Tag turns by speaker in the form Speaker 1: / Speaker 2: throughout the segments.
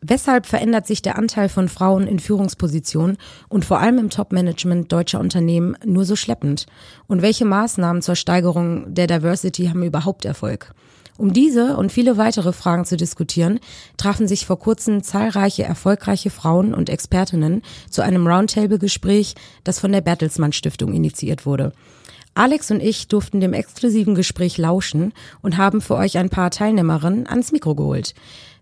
Speaker 1: Weshalb verändert sich der Anteil von Frauen in Führungspositionen und vor allem im Top-Management deutscher Unternehmen nur so schleppend? Und welche Maßnahmen zur Steigerung der Diversity haben überhaupt Erfolg? Um diese und viele weitere Fragen zu diskutieren, trafen sich vor kurzem zahlreiche erfolgreiche Frauen und Expertinnen zu einem Roundtable-Gespräch, das von der Bertelsmann Stiftung initiiert wurde. Alex und ich durften dem exklusiven Gespräch lauschen und haben für euch ein paar Teilnehmerinnen ans Mikro geholt.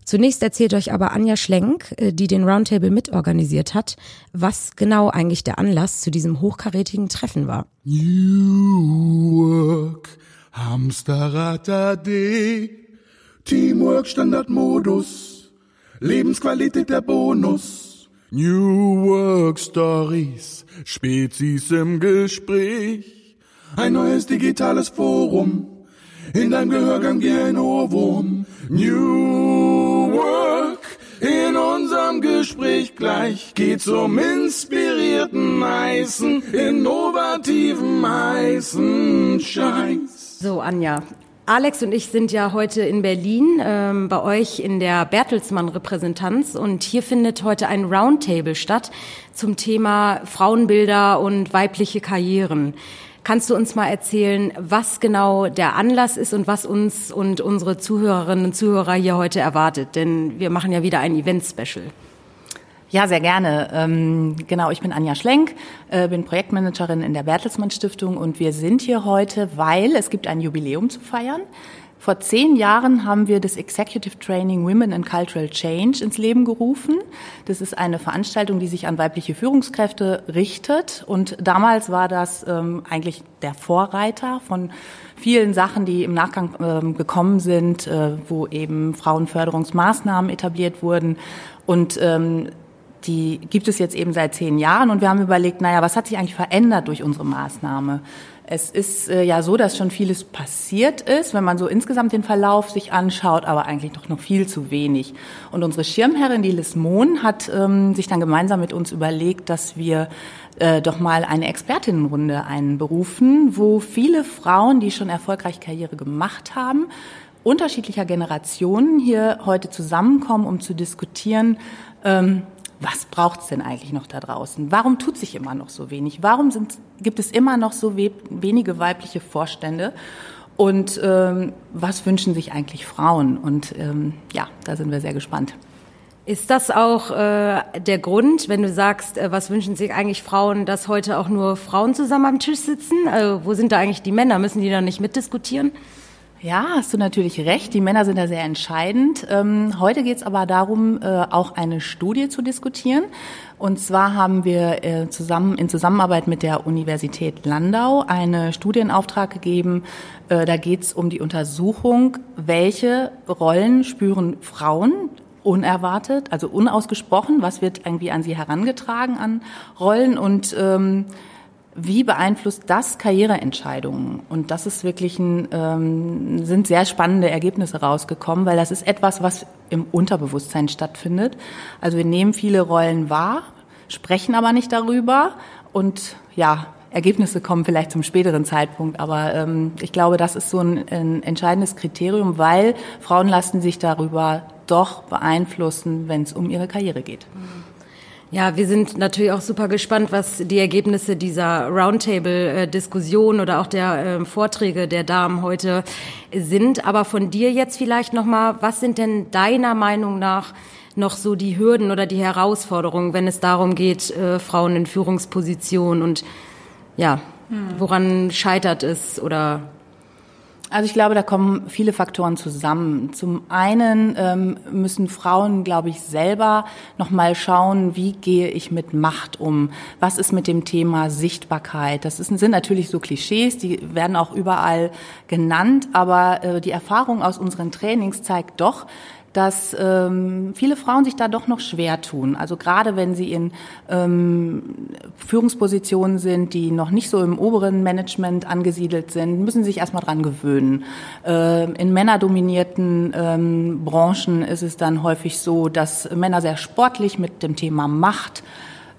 Speaker 1: Zunächst erzählt euch aber Anja Schlenk, äh, die den Roundtable mitorganisiert hat, was genau eigentlich der Anlass zu diesem hochkarätigen Treffen war.
Speaker 2: New Work, Hamsterrad AD, Teamwork Standardmodus, Lebensqualität der Bonus. New Work Stories, Spezies im Gespräch, ein neues digitales Forum, in deinem Gehörgang wie ein Ohrwurm. New Work, in unserem Gespräch gleich geht's um inspirierten, heißen, innovativen, heißen Scheiß.
Speaker 1: So, Anja, Alex und ich sind ja heute in Berlin ähm, bei euch in der Bertelsmann-Repräsentanz und hier findet heute ein Roundtable statt zum Thema Frauenbilder und weibliche Karrieren. Kannst du uns mal erzählen, was genau der Anlass ist und was uns und unsere Zuhörerinnen und Zuhörer hier heute erwartet? Denn wir machen ja wieder ein Event-Special.
Speaker 3: Ja, sehr gerne. Ähm, genau, ich bin Anja Schlenk, äh, bin Projektmanagerin in der Bertelsmann Stiftung und wir sind hier heute, weil es gibt ein Jubiläum zu feiern. Vor zehn Jahren haben wir das Executive Training Women in Cultural Change ins Leben gerufen. Das ist eine Veranstaltung, die sich an weibliche Führungskräfte richtet. Und damals war das ähm, eigentlich der Vorreiter von vielen Sachen, die im Nachgang ähm, gekommen sind, äh, wo eben Frauenförderungsmaßnahmen etabliert wurden. Und ähm, die gibt es jetzt eben seit zehn Jahren. Und wir haben überlegt, naja, was hat sich eigentlich verändert durch unsere Maßnahme? Es ist äh, ja so, dass schon vieles passiert ist, wenn man so insgesamt den Verlauf sich anschaut, aber eigentlich doch noch viel zu wenig. Und unsere Schirmherrin, die Liz Mohn, hat ähm, sich dann gemeinsam mit uns überlegt, dass wir äh, doch mal eine Expertinnenrunde einberufen, wo viele Frauen, die schon erfolgreich Karriere gemacht haben, unterschiedlicher Generationen hier heute zusammenkommen, um zu diskutieren, ähm, was braucht es denn eigentlich noch da draußen? Warum tut sich immer noch so wenig? Warum sind, gibt es immer noch so we wenige weibliche Vorstände? Und ähm, was wünschen sich eigentlich Frauen? Und ähm, ja, da sind wir sehr gespannt.
Speaker 1: Ist das auch äh, der Grund, wenn du sagst, äh, was wünschen sich eigentlich Frauen, dass heute auch nur Frauen zusammen am Tisch sitzen? Äh, wo sind da eigentlich die Männer? Müssen die da nicht mitdiskutieren?
Speaker 3: Ja, hast du natürlich recht. Die Männer sind da sehr entscheidend. Ähm, heute geht es aber darum, äh, auch eine Studie zu diskutieren. Und zwar haben wir äh, zusammen in Zusammenarbeit mit der Universität Landau eine Studie in Auftrag gegeben. Äh, da geht es um die Untersuchung, welche Rollen spüren Frauen unerwartet, also unausgesprochen, was wird irgendwie an sie herangetragen an Rollen und ähm, wie beeinflusst das Karriereentscheidungen? Und das ist wirklich ein, ähm, sind sehr spannende Ergebnisse rausgekommen, weil das ist etwas, was im Unterbewusstsein stattfindet. Also wir nehmen viele Rollen wahr, sprechen aber nicht darüber und ja, Ergebnisse kommen vielleicht zum späteren Zeitpunkt, aber ähm, ich glaube, das ist so ein, ein entscheidendes Kriterium, weil Frauen lassen sich darüber doch beeinflussen, wenn es um ihre Karriere geht. Mhm.
Speaker 1: Ja, wir sind natürlich auch super gespannt, was die Ergebnisse dieser Roundtable-Diskussion oder auch der äh, Vorträge der Damen heute sind. Aber von dir jetzt vielleicht nochmal, was sind denn deiner Meinung nach noch so die Hürden oder die Herausforderungen, wenn es darum geht, äh, Frauen in Führungspositionen und ja, hm. woran scheitert es oder
Speaker 3: also ich glaube, da kommen viele Faktoren zusammen. Zum einen ähm, müssen Frauen, glaube ich, selber noch mal schauen, wie gehe ich mit Macht um? Was ist mit dem Thema Sichtbarkeit? Das ist, sind natürlich so Klischees, die werden auch überall genannt, aber äh, die Erfahrung aus unseren Trainings zeigt doch, dass ähm, viele Frauen sich da doch noch schwer tun. Also gerade wenn sie in ähm, Führungspositionen sind, die noch nicht so im oberen Management angesiedelt sind, müssen sie sich erstmal dran gewöhnen. Ähm, in männerdominierten ähm, Branchen ist es dann häufig so, dass Männer sehr sportlich mit dem Thema Macht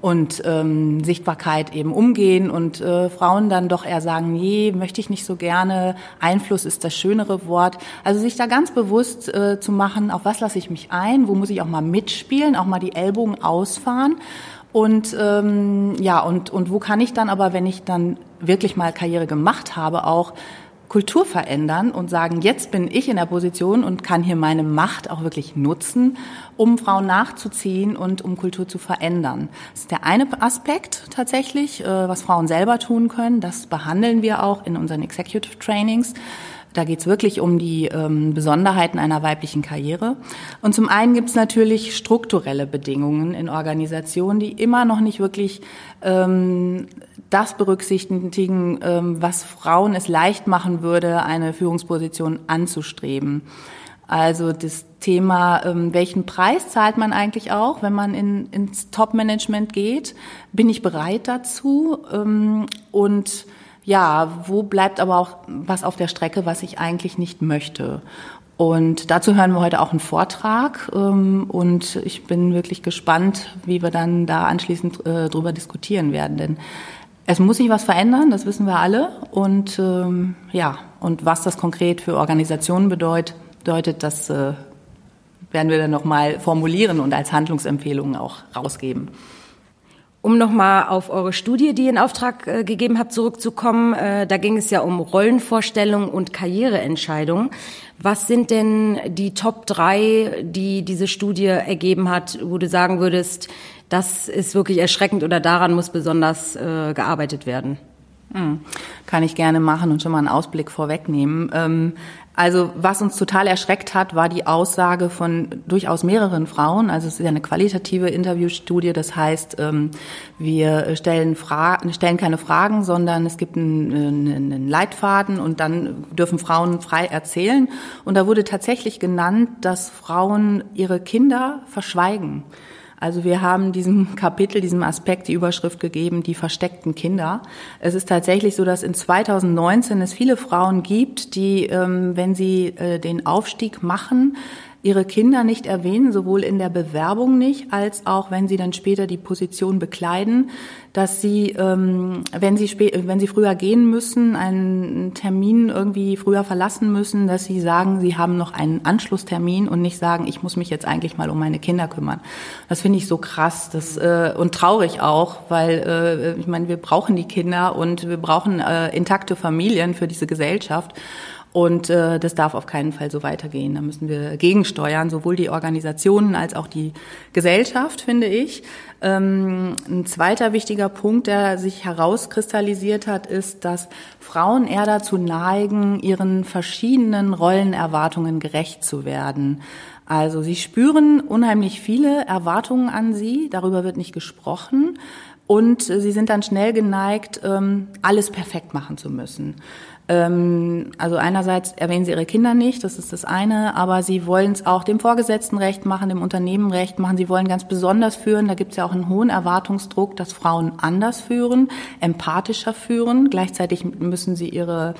Speaker 3: und ähm, Sichtbarkeit eben umgehen und äh, Frauen dann doch eher sagen, nee, möchte ich nicht so gerne, Einfluss ist das schönere Wort. Also sich da ganz bewusst äh, zu machen, auf was lasse ich mich ein, wo muss ich auch mal mitspielen, auch mal die Ellbogen ausfahren. Und ähm, ja, und, und wo kann ich dann aber, wenn ich dann wirklich mal Karriere gemacht habe, auch Kultur verändern und sagen, jetzt bin ich in der Position und kann hier meine Macht auch wirklich nutzen, um Frauen nachzuziehen und um Kultur zu verändern. Das ist der eine Aspekt tatsächlich, äh, was Frauen selber tun können. Das behandeln wir auch in unseren Executive Trainings. Da geht es wirklich um die ähm, Besonderheiten einer weiblichen Karriere. Und zum einen gibt es natürlich strukturelle Bedingungen in Organisationen, die immer noch nicht wirklich ähm, das berücksichtigen, ähm, was Frauen es leicht machen würde, eine Führungsposition anzustreben. Also das Thema, ähm, welchen Preis zahlt man eigentlich auch, wenn man in, ins Top-Management geht? Bin ich bereit dazu? Ähm, und ja, wo bleibt aber auch was auf der Strecke, was ich eigentlich nicht möchte? Und dazu hören wir heute auch einen Vortrag. Ähm, und ich bin wirklich gespannt, wie wir dann da anschließend äh, drüber diskutieren werden. Denn es muss sich was verändern, das wissen wir alle. Und ähm, ja, und was das konkret für Organisationen bedeutet, bedeutet das äh, werden wir dann nochmal formulieren und als Handlungsempfehlungen auch rausgeben.
Speaker 1: Um nochmal auf eure Studie, die ihr in Auftrag äh, gegeben habt, zurückzukommen, äh, da ging es ja um Rollenvorstellungen und Karriereentscheidungen. Was sind denn die Top drei, die diese Studie ergeben hat, wo du sagen würdest, das ist wirklich erschreckend oder daran muss besonders äh, gearbeitet werden.
Speaker 3: Hm. Kann ich gerne machen und schon mal einen Ausblick vorwegnehmen. Also was uns total erschreckt hat, war die Aussage von durchaus mehreren Frauen. Also es ist ja eine qualitative Interviewstudie. Das heißt, ähm, wir stellen, Fra stellen keine Fragen, sondern es gibt einen, einen Leitfaden und dann dürfen Frauen frei erzählen. Und da wurde tatsächlich genannt, dass Frauen ihre Kinder verschweigen. Also wir haben diesem Kapitel, diesem Aspekt die Überschrift gegeben, die versteckten Kinder. Es ist tatsächlich so, dass in 2019 es viele Frauen gibt, die, ähm, wenn sie äh, den Aufstieg machen, ihre Kinder nicht erwähnen, sowohl in der Bewerbung nicht, als auch wenn sie dann später die Position bekleiden, dass sie, ähm, wenn sie wenn sie früher gehen müssen, einen Termin irgendwie früher verlassen müssen, dass sie sagen, sie haben noch einen Anschlusstermin und nicht sagen, ich muss mich jetzt eigentlich mal um meine Kinder kümmern. Das finde ich so krass, das äh, und traurig auch, weil äh, ich meine, wir brauchen die Kinder und wir brauchen äh, intakte Familien für diese Gesellschaft. Und äh, das darf auf keinen Fall so weitergehen. Da müssen wir gegensteuern, sowohl die Organisationen als auch die Gesellschaft, finde ich. Ähm, ein zweiter wichtiger Punkt, der sich herauskristallisiert hat, ist, dass Frauen eher dazu neigen, ihren verschiedenen Rollenerwartungen gerecht zu werden. Also sie spüren unheimlich viele Erwartungen an sie, darüber wird nicht gesprochen. Und sie sind dann schnell geneigt, ähm, alles perfekt machen zu müssen. Ähm, also einerseits erwähnen sie ihre Kinder nicht, das ist das eine, aber sie wollen es auch dem Vorgesetzten recht machen, dem Unternehmen recht machen. Sie wollen ganz besonders führen. Da gibt es ja auch einen hohen Erwartungsdruck, dass Frauen anders führen, empathischer führen. Gleichzeitig müssen sie ihre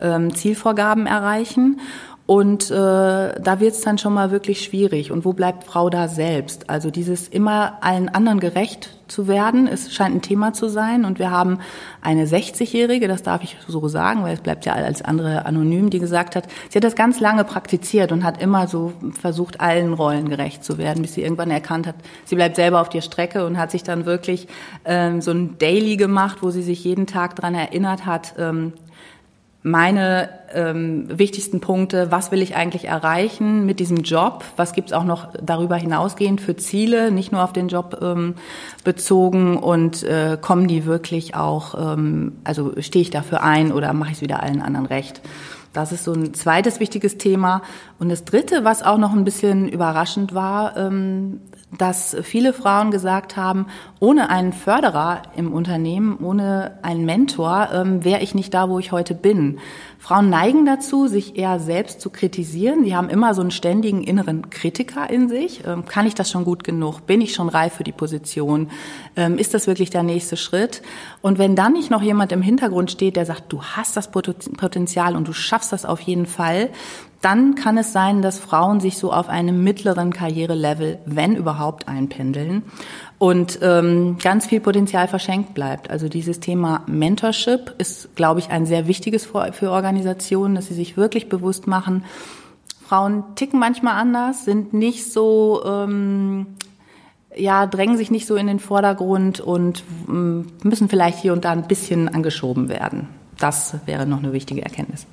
Speaker 3: ähm, Zielvorgaben erreichen. Und äh, da wird es dann schon mal wirklich schwierig. Und wo bleibt Frau da selbst? Also dieses immer allen anderen gerecht zu werden, es scheint ein Thema zu sein. Und wir haben eine 60-Jährige, das darf ich so sagen, weil es bleibt ja als andere anonym, die gesagt hat, sie hat das ganz lange praktiziert und hat immer so versucht, allen Rollen gerecht zu werden, bis sie irgendwann erkannt hat, sie bleibt selber auf der Strecke und hat sich dann wirklich ähm, so ein Daily gemacht, wo sie sich jeden Tag dran erinnert hat, ähm, meine ähm, wichtigsten Punkte, was will ich eigentlich erreichen mit diesem Job, was gibt's auch noch darüber hinausgehend für Ziele, nicht nur auf den Job ähm, bezogen und äh, kommen die wirklich auch, ähm, also stehe ich dafür ein oder mache ich es wieder allen anderen recht. Das ist so ein zweites wichtiges Thema. Und das dritte, was auch noch ein bisschen überraschend war, ähm, dass viele Frauen gesagt haben, ohne einen Förderer im Unternehmen, ohne einen Mentor, ähm, wäre ich nicht da, wo ich heute bin. Frauen neigen dazu, sich eher selbst zu kritisieren. Sie haben immer so einen ständigen inneren Kritiker in sich. Ähm, kann ich das schon gut genug? Bin ich schon reif für die Position? Ähm, ist das wirklich der nächste Schritt? Und wenn dann nicht noch jemand im Hintergrund steht, der sagt, du hast das Potenzial und du schaffst das auf jeden Fall, dann kann es sein, dass Frauen sich so auf einem mittleren Karrierelevel, wenn überhaupt, einpendeln und ähm, ganz viel Potenzial verschenkt bleibt. Also dieses Thema Mentorship ist, glaube ich, ein sehr wichtiges für Organisationen, dass sie sich wirklich bewusst machen, Frauen ticken manchmal anders, sind nicht so ähm, ja, drängen sich nicht so in den Vordergrund und ähm, müssen vielleicht hier und da ein bisschen angeschoben werden. Das wäre noch eine wichtige Erkenntnis.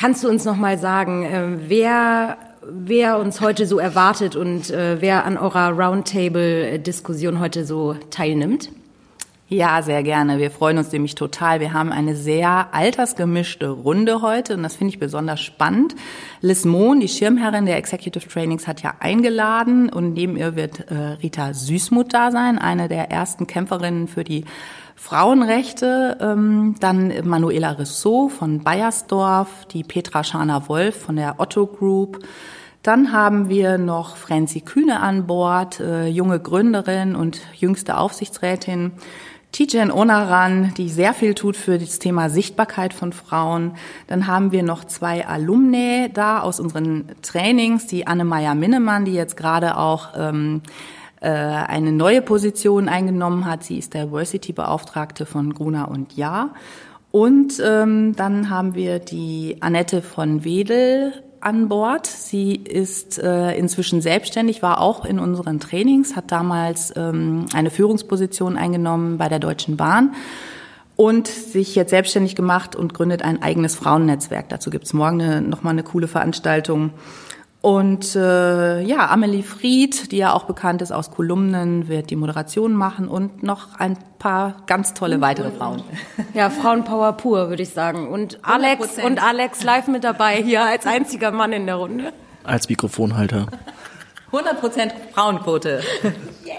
Speaker 1: Kannst du uns noch mal sagen, äh, wer wer uns heute so erwartet und äh, wer an eurer Roundtable-Diskussion heute so teilnimmt?
Speaker 3: Ja, sehr gerne. Wir freuen uns nämlich total. Wir haben eine sehr altersgemischte Runde heute und das finde ich besonders spannend. Liz Mohn, die Schirmherrin der Executive Trainings, hat ja eingeladen und neben ihr wird äh, Rita Süßmuth da sein, eine der ersten Kämpferinnen für die Frauenrechte, ähm, dann Manuela Rissot von Bayersdorf, die Petra Scharner-Wolf von der Otto Group. Dann haben wir noch Franzi Kühne an Bord, äh, junge Gründerin und jüngste Aufsichtsrätin. Tijen Onaran, die sehr viel tut für das Thema Sichtbarkeit von Frauen. Dann haben wir noch zwei Alumni da aus unseren Trainings, die Anne-Meyer Minnemann, die jetzt gerade auch ähm, äh, eine neue Position eingenommen hat. Sie ist Diversity-Beauftragte von Gruna und Ja. Und ähm, dann haben wir die Annette von Wedel an Bord. Sie ist äh, inzwischen selbstständig, war auch in unseren Trainings, hat damals ähm, eine Führungsposition eingenommen bei der Deutschen Bahn und sich jetzt selbstständig gemacht und gründet ein eigenes Frauennetzwerk. Dazu gibt's morgen eine, nochmal eine coole Veranstaltung. Und äh, ja, Amelie Fried, die ja auch bekannt ist aus Kolumnen, wird die Moderation machen und noch ein paar ganz tolle weitere Frauen.
Speaker 1: Ja, Frauenpower pur, würde ich sagen. Und Alex 100%. und Alex live mit dabei hier als einziger Mann in der Runde.
Speaker 4: Als Mikrofonhalter.
Speaker 3: 100% Frauenquote.
Speaker 4: Yeah.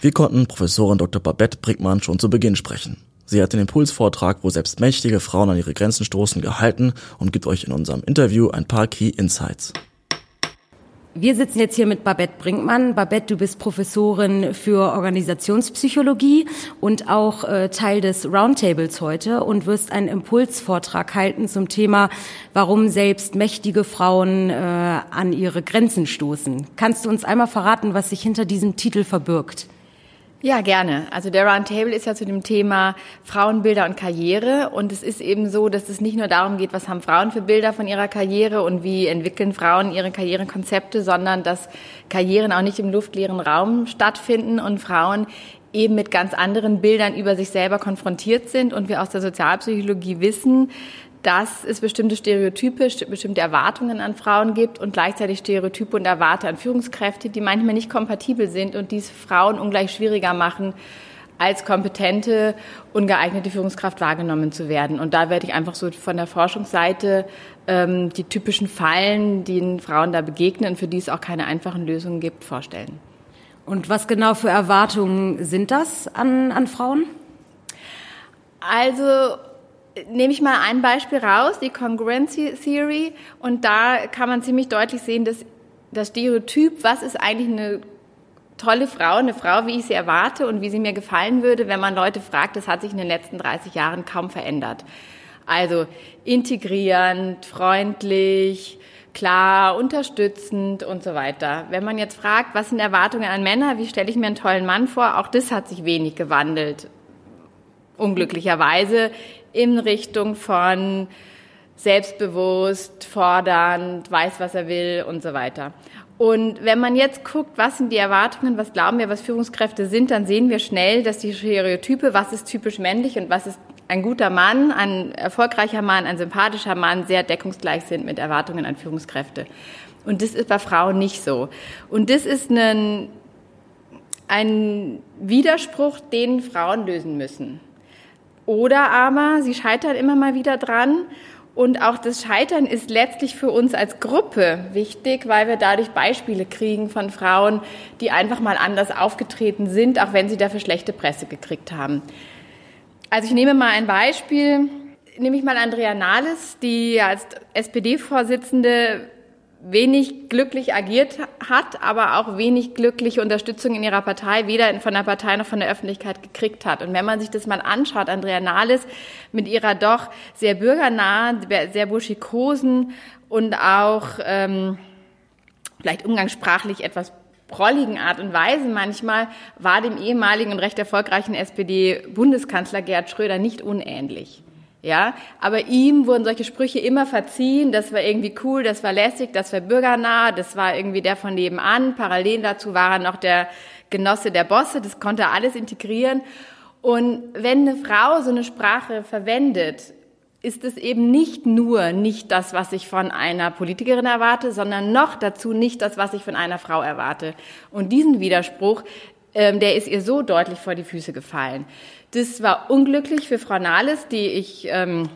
Speaker 4: Wir konnten Professorin Dr. Babette Brickmann schon zu Beginn sprechen. Sie hat den Impulsvortrag, wo selbst mächtige Frauen an ihre Grenzen stoßen, gehalten und gibt euch in unserem Interview ein paar Key Insights.
Speaker 1: Wir sitzen jetzt hier mit Babette Brinkmann. Babette, du bist Professorin für Organisationspsychologie und auch äh, Teil des Roundtables heute und wirst einen Impulsvortrag halten zum Thema, warum selbst mächtige Frauen äh, an ihre Grenzen stoßen. Kannst du uns einmal verraten, was sich hinter diesem Titel verbirgt?
Speaker 5: Ja, gerne. Also der Roundtable ist ja zu dem Thema Frauenbilder und Karriere. Und es ist eben so, dass es nicht nur darum geht, was haben Frauen für Bilder von ihrer Karriere und wie entwickeln Frauen ihre Karrierekonzepte, sondern dass Karrieren auch nicht im luftleeren Raum stattfinden und Frauen eben mit ganz anderen Bildern über sich selber konfrontiert sind und wir aus der Sozialpsychologie wissen, dass es bestimmte Stereotype, bestimmte Erwartungen an Frauen gibt und gleichzeitig Stereotype und Erwarte an Führungskräfte, die manchmal nicht kompatibel sind und dies Frauen ungleich schwieriger machen, als kompetente, ungeeignete Führungskraft wahrgenommen zu werden. Und da werde ich einfach so von der Forschungsseite ähm, die typischen Fallen, die Frauen da begegnen, für die es auch keine einfachen Lösungen gibt, vorstellen.
Speaker 1: Und was genau für Erwartungen sind das an, an Frauen?
Speaker 5: Also nehme ich mal ein Beispiel raus, die Congruency Theory. Und da kann man ziemlich deutlich sehen, dass das Stereotyp, was ist eigentlich eine tolle Frau, eine Frau, wie ich sie erwarte und wie sie mir gefallen würde, wenn man Leute fragt, das hat sich in den letzten 30 Jahren kaum verändert. Also integrierend, freundlich, klar, unterstützend und so weiter. Wenn man jetzt fragt, was sind Erwartungen an Männer, wie stelle ich mir einen tollen Mann vor, auch das hat sich wenig gewandelt. Unglücklicherweise in Richtung von selbstbewusst, fordernd, weiß, was er will und so weiter. Und wenn man jetzt guckt, was sind die Erwartungen, was glauben wir, was Führungskräfte sind, dann sehen wir schnell, dass die Stereotype, was ist typisch männlich und was ist ein guter Mann, ein erfolgreicher Mann, ein sympathischer Mann, sehr deckungsgleich sind mit Erwartungen an Führungskräfte. Und das ist bei Frauen nicht so. Und das ist ein, ein Widerspruch, den Frauen lösen müssen. Oder aber sie scheitern immer mal wieder dran. Und auch das Scheitern ist letztlich für uns als Gruppe wichtig, weil wir dadurch Beispiele kriegen von Frauen, die einfach mal anders aufgetreten sind, auch wenn sie dafür schlechte Presse gekriegt haben. Also ich nehme mal ein Beispiel. nehme ich mal Andrea Nahles, die als SPD-Vorsitzende wenig glücklich agiert hat, aber auch wenig glückliche Unterstützung in ihrer Partei, weder von der Partei noch von der Öffentlichkeit gekriegt hat. Und wenn man sich das mal anschaut, Andrea Nahles mit ihrer doch sehr bürgernahen, sehr burschikosen und auch ähm, vielleicht umgangssprachlich etwas prolligen Art und Weise manchmal, war dem ehemaligen und recht erfolgreichen SPD-Bundeskanzler Gerhard Schröder nicht unähnlich. Ja, aber ihm wurden solche Sprüche immer verziehen. Das war irgendwie cool, das war lässig, das war bürgernah, das war irgendwie der von nebenan. Parallel dazu war er noch der Genosse der Bosse. Das konnte er alles integrieren. Und wenn eine Frau so eine Sprache verwendet, ist es eben nicht nur nicht das, was ich von einer Politikerin erwarte, sondern noch dazu nicht das, was ich von einer Frau erwarte. Und diesen Widerspruch, ähm, der ist ihr so deutlich vor die Füße gefallen. Das war unglücklich für Frau Nahles, die ich, ähm,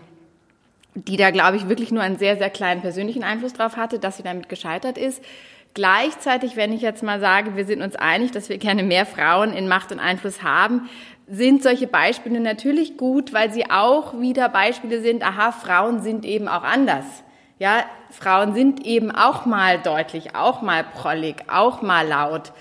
Speaker 5: die da, glaube ich, wirklich nur einen sehr, sehr kleinen persönlichen Einfluss drauf hatte, dass sie damit gescheitert ist. Gleichzeitig, wenn ich jetzt mal sage, wir sind uns einig, dass wir gerne mehr Frauen in Macht und Einfluss haben, sind solche Beispiele natürlich gut, weil sie auch wieder Beispiele sind, aha, Frauen sind eben auch anders. Ja, Frauen sind eben auch mal deutlich, auch mal prollig, auch mal laut.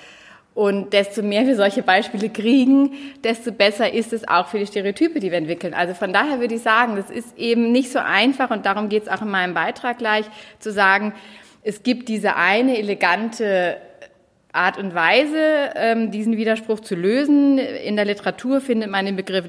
Speaker 5: Und desto mehr wir solche Beispiele kriegen, desto besser ist es auch für die Stereotype, die wir entwickeln. Also von daher würde ich sagen, das ist eben nicht so einfach und darum geht es auch in meinem Beitrag gleich, zu sagen, es gibt diese eine elegante Art und Weise, ähm, diesen Widerspruch zu lösen. In der Literatur findet man den Begriff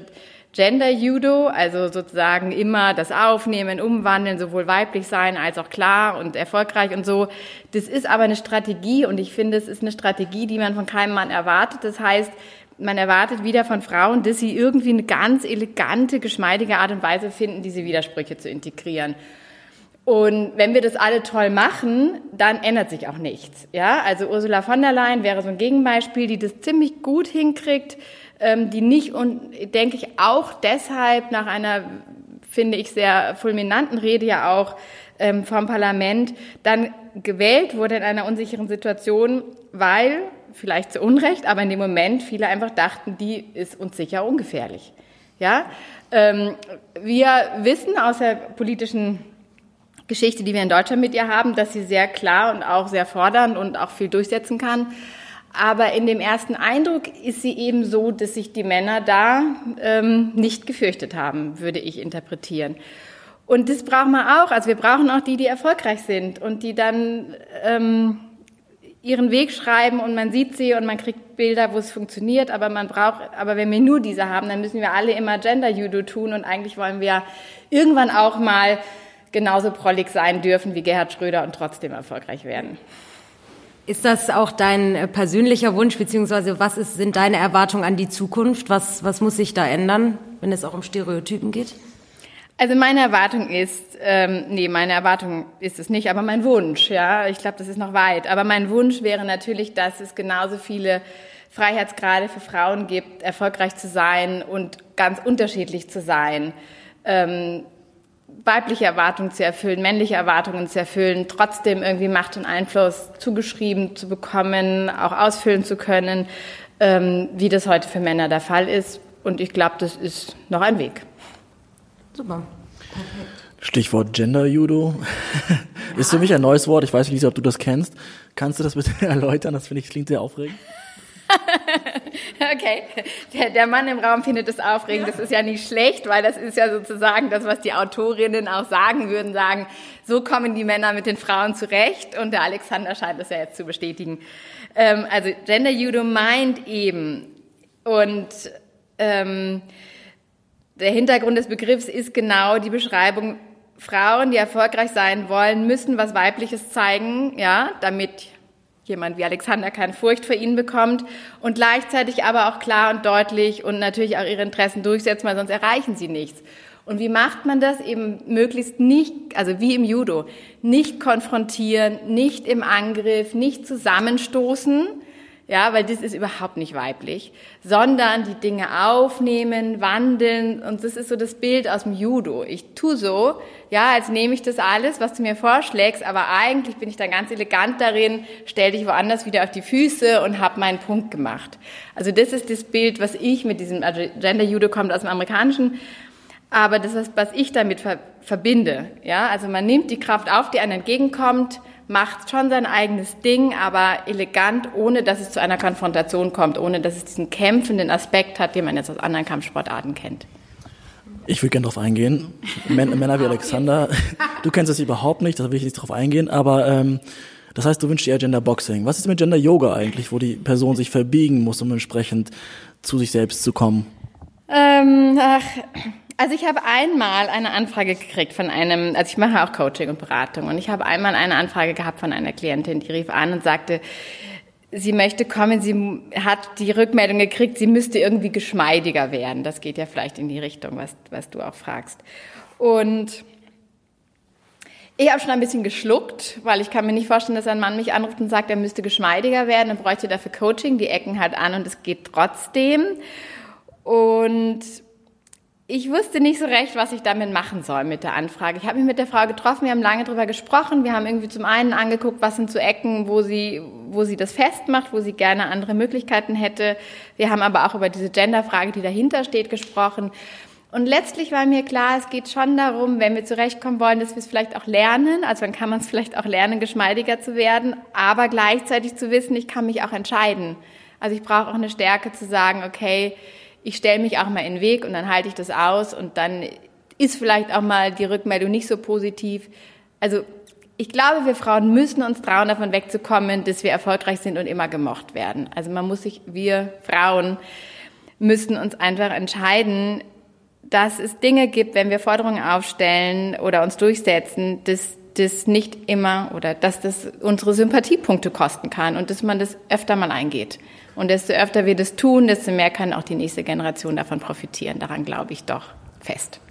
Speaker 5: Gender Judo, also sozusagen immer das Aufnehmen, Umwandeln, sowohl weiblich sein als auch klar und erfolgreich und so. Das ist aber eine Strategie und ich finde, es ist eine Strategie, die man von keinem Mann erwartet. Das heißt, man erwartet wieder von Frauen, dass sie irgendwie eine ganz elegante, geschmeidige Art und Weise finden, diese Widersprüche zu integrieren. Und wenn wir das alle toll machen, dann ändert sich auch nichts. Ja, also Ursula von der Leyen wäre so ein Gegenbeispiel, die das ziemlich gut hinkriegt, ähm, die nicht und denke ich auch deshalb nach einer, finde ich, sehr fulminanten Rede ja auch ähm, vom Parlament dann gewählt wurde in einer unsicheren Situation, weil, vielleicht zu Unrecht, aber in dem Moment viele einfach dachten, die ist uns sicher ungefährlich. Ja, ähm, wir wissen aus der politischen Geschichte, die wir in Deutschland mit ihr haben, dass sie sehr klar und auch sehr fordernd und auch viel durchsetzen kann. Aber in dem ersten Eindruck ist sie eben so, dass sich die Männer da ähm, nicht gefürchtet haben, würde ich interpretieren. Und das brauchen wir auch. Also wir brauchen auch die, die erfolgreich sind und die dann ähm, ihren Weg schreiben und man sieht sie und man kriegt Bilder, wo es funktioniert. Aber man braucht, aber wenn wir nur diese haben, dann müssen wir alle immer Gender Judo tun und eigentlich wollen wir irgendwann auch mal genauso prollig sein dürfen wie Gerhard Schröder und trotzdem erfolgreich werden.
Speaker 1: Ist das auch dein äh, persönlicher Wunsch, beziehungsweise was ist, sind deine Erwartungen an die Zukunft? Was, was muss sich da ändern, wenn es auch um Stereotypen geht?
Speaker 5: Also meine Erwartung ist, ähm, nee, meine Erwartung ist es nicht, aber mein Wunsch, ja, ich glaube, das ist noch weit. Aber mein Wunsch wäre natürlich, dass es genauso viele Freiheitsgrade für Frauen gibt, erfolgreich zu sein und ganz unterschiedlich zu sein. Ähm, weibliche Erwartungen zu erfüllen, männliche Erwartungen zu erfüllen, trotzdem irgendwie Macht und Einfluss zugeschrieben zu bekommen, auch ausfüllen zu können, ähm, wie das heute für Männer der Fall ist. Und ich glaube, das ist noch ein Weg.
Speaker 4: Super. Stichwort Gender Judo ist für mich ein neues Wort. Ich weiß nicht, ob du das kennst. Kannst du das bitte erläutern? Das finde ich klingt sehr aufregend.
Speaker 5: okay, der, der, Mann im Raum findet es aufregend. Das ist ja nicht schlecht, weil das ist ja sozusagen das, was die Autorinnen auch sagen würden, sagen, so kommen die Männer mit den Frauen zurecht. Und der Alexander scheint das ja jetzt zu bestätigen. Ähm, also Gender Judo meint eben, und ähm, der Hintergrund des Begriffs ist genau die Beschreibung, Frauen, die erfolgreich sein wollen, müssen was Weibliches zeigen, ja, damit jemand wie Alexander keine Furcht vor ihnen bekommt und gleichzeitig aber auch klar und deutlich und natürlich auch ihre Interessen durchsetzen, weil sonst erreichen sie nichts. Und wie macht man das? Eben möglichst nicht, also wie im Judo, nicht konfrontieren, nicht im Angriff, nicht zusammenstoßen, ja, weil das ist überhaupt nicht weiblich, sondern die Dinge aufnehmen, wandeln und das ist so das Bild aus dem Judo. Ich tu so, ja, als nehme ich das alles, was du mir vorschlägst, aber eigentlich bin ich dann ganz elegant darin, stell dich woanders wieder auf die Füße und habe meinen Punkt gemacht. Also das ist das Bild, was ich mit diesem also Gender Judo kommt aus dem amerikanischen Aber das ist, was ich damit ver verbinde. Ja, also man nimmt die Kraft auf, die einem entgegenkommt, macht schon sein eigenes Ding, aber elegant, ohne dass es zu einer Konfrontation kommt, ohne dass es diesen kämpfenden Aspekt hat, den man jetzt aus anderen Kampfsportarten kennt.
Speaker 4: Ich würde gerne darauf eingehen. Männer wie Alexander, du kennst das überhaupt nicht, da will ich nicht drauf eingehen, aber ähm, das heißt, du wünschst dir Gender Boxing. Was ist mit Gender Yoga eigentlich, wo die Person sich verbiegen muss, um entsprechend zu sich selbst zu kommen?
Speaker 5: Ähm, ach, also ich habe einmal eine Anfrage gekriegt von einem, also ich mache auch Coaching und Beratung und ich habe einmal eine Anfrage gehabt von einer Klientin, die rief an und sagte, sie möchte kommen, sie hat die Rückmeldung gekriegt, sie müsste irgendwie geschmeidiger werden. Das geht ja vielleicht in die Richtung, was, was du auch fragst. Und ich habe schon ein bisschen geschluckt, weil ich kann mir nicht vorstellen, dass ein Mann mich anruft und sagt, er müsste geschmeidiger werden und bräuchte dafür Coaching. Die Ecken halt an und es geht trotzdem. Und ich wusste nicht so recht, was ich damit machen soll mit der Anfrage. Ich habe mich mit der Frau getroffen, wir haben lange drüber gesprochen. Wir haben irgendwie zum einen angeguckt, was sind so Ecken, wo sie, wo sie das festmacht, wo sie gerne andere Möglichkeiten hätte. Wir haben aber auch über diese Genderfrage, die dahinter steht, gesprochen. Und letztlich war mir klar, es geht schon darum, wenn wir zurechtkommen wollen, dass wir es vielleicht auch lernen. Also dann kann man es vielleicht auch lernen, geschmeidiger zu werden, aber gleichzeitig zu wissen, ich kann mich auch entscheiden. Also ich brauche auch eine Stärke zu sagen, okay, ich stelle mich auch mal in den Weg und dann halte ich das aus und dann ist vielleicht auch mal die Rückmeldung nicht so positiv. Also ich glaube, wir Frauen müssen uns trauen, davon wegzukommen, dass wir erfolgreich sind und immer gemocht werden. Also man muss sich, wir Frauen müssen uns einfach entscheiden, dass es Dinge gibt, wenn wir Forderungen aufstellen oder uns durchsetzen, dass das nicht immer oder dass das unsere Sympathiepunkte kosten kann und dass man das öfter mal eingeht. Und desto öfter wir das tun, desto mehr kann auch die nächste Generation davon profitieren. Daran glaube ich doch fest.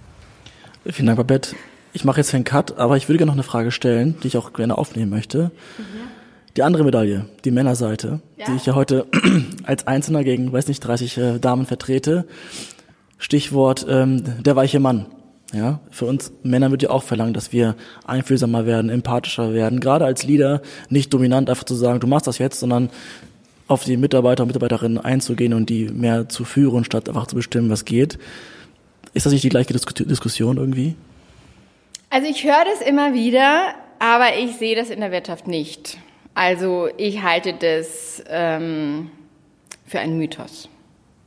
Speaker 4: Vielen Dank, Babette. Ich mache jetzt einen Cut, aber ich würde gerne noch eine Frage stellen, die ich auch gerne aufnehmen möchte. Mhm. Die andere Medaille, die Männerseite, ja. die ich ja heute als Einzelner gegen, weiß nicht, 30 äh, Damen vertrete. Stichwort ähm, der weiche Mann. Ja, für uns Männer wird ja auch verlangt, dass wir einfühlsamer werden, empathischer werden, gerade als Leader nicht dominant einfach zu sagen, du machst das jetzt, sondern auf die Mitarbeiter und Mitarbeiterinnen einzugehen und die mehr zu führen, statt einfach zu bestimmen, was geht. Ist das nicht die gleiche Diskussion irgendwie?
Speaker 5: Also ich höre das immer wieder, aber ich sehe das in der Wirtschaft nicht. Also ich halte das ähm, für einen Mythos.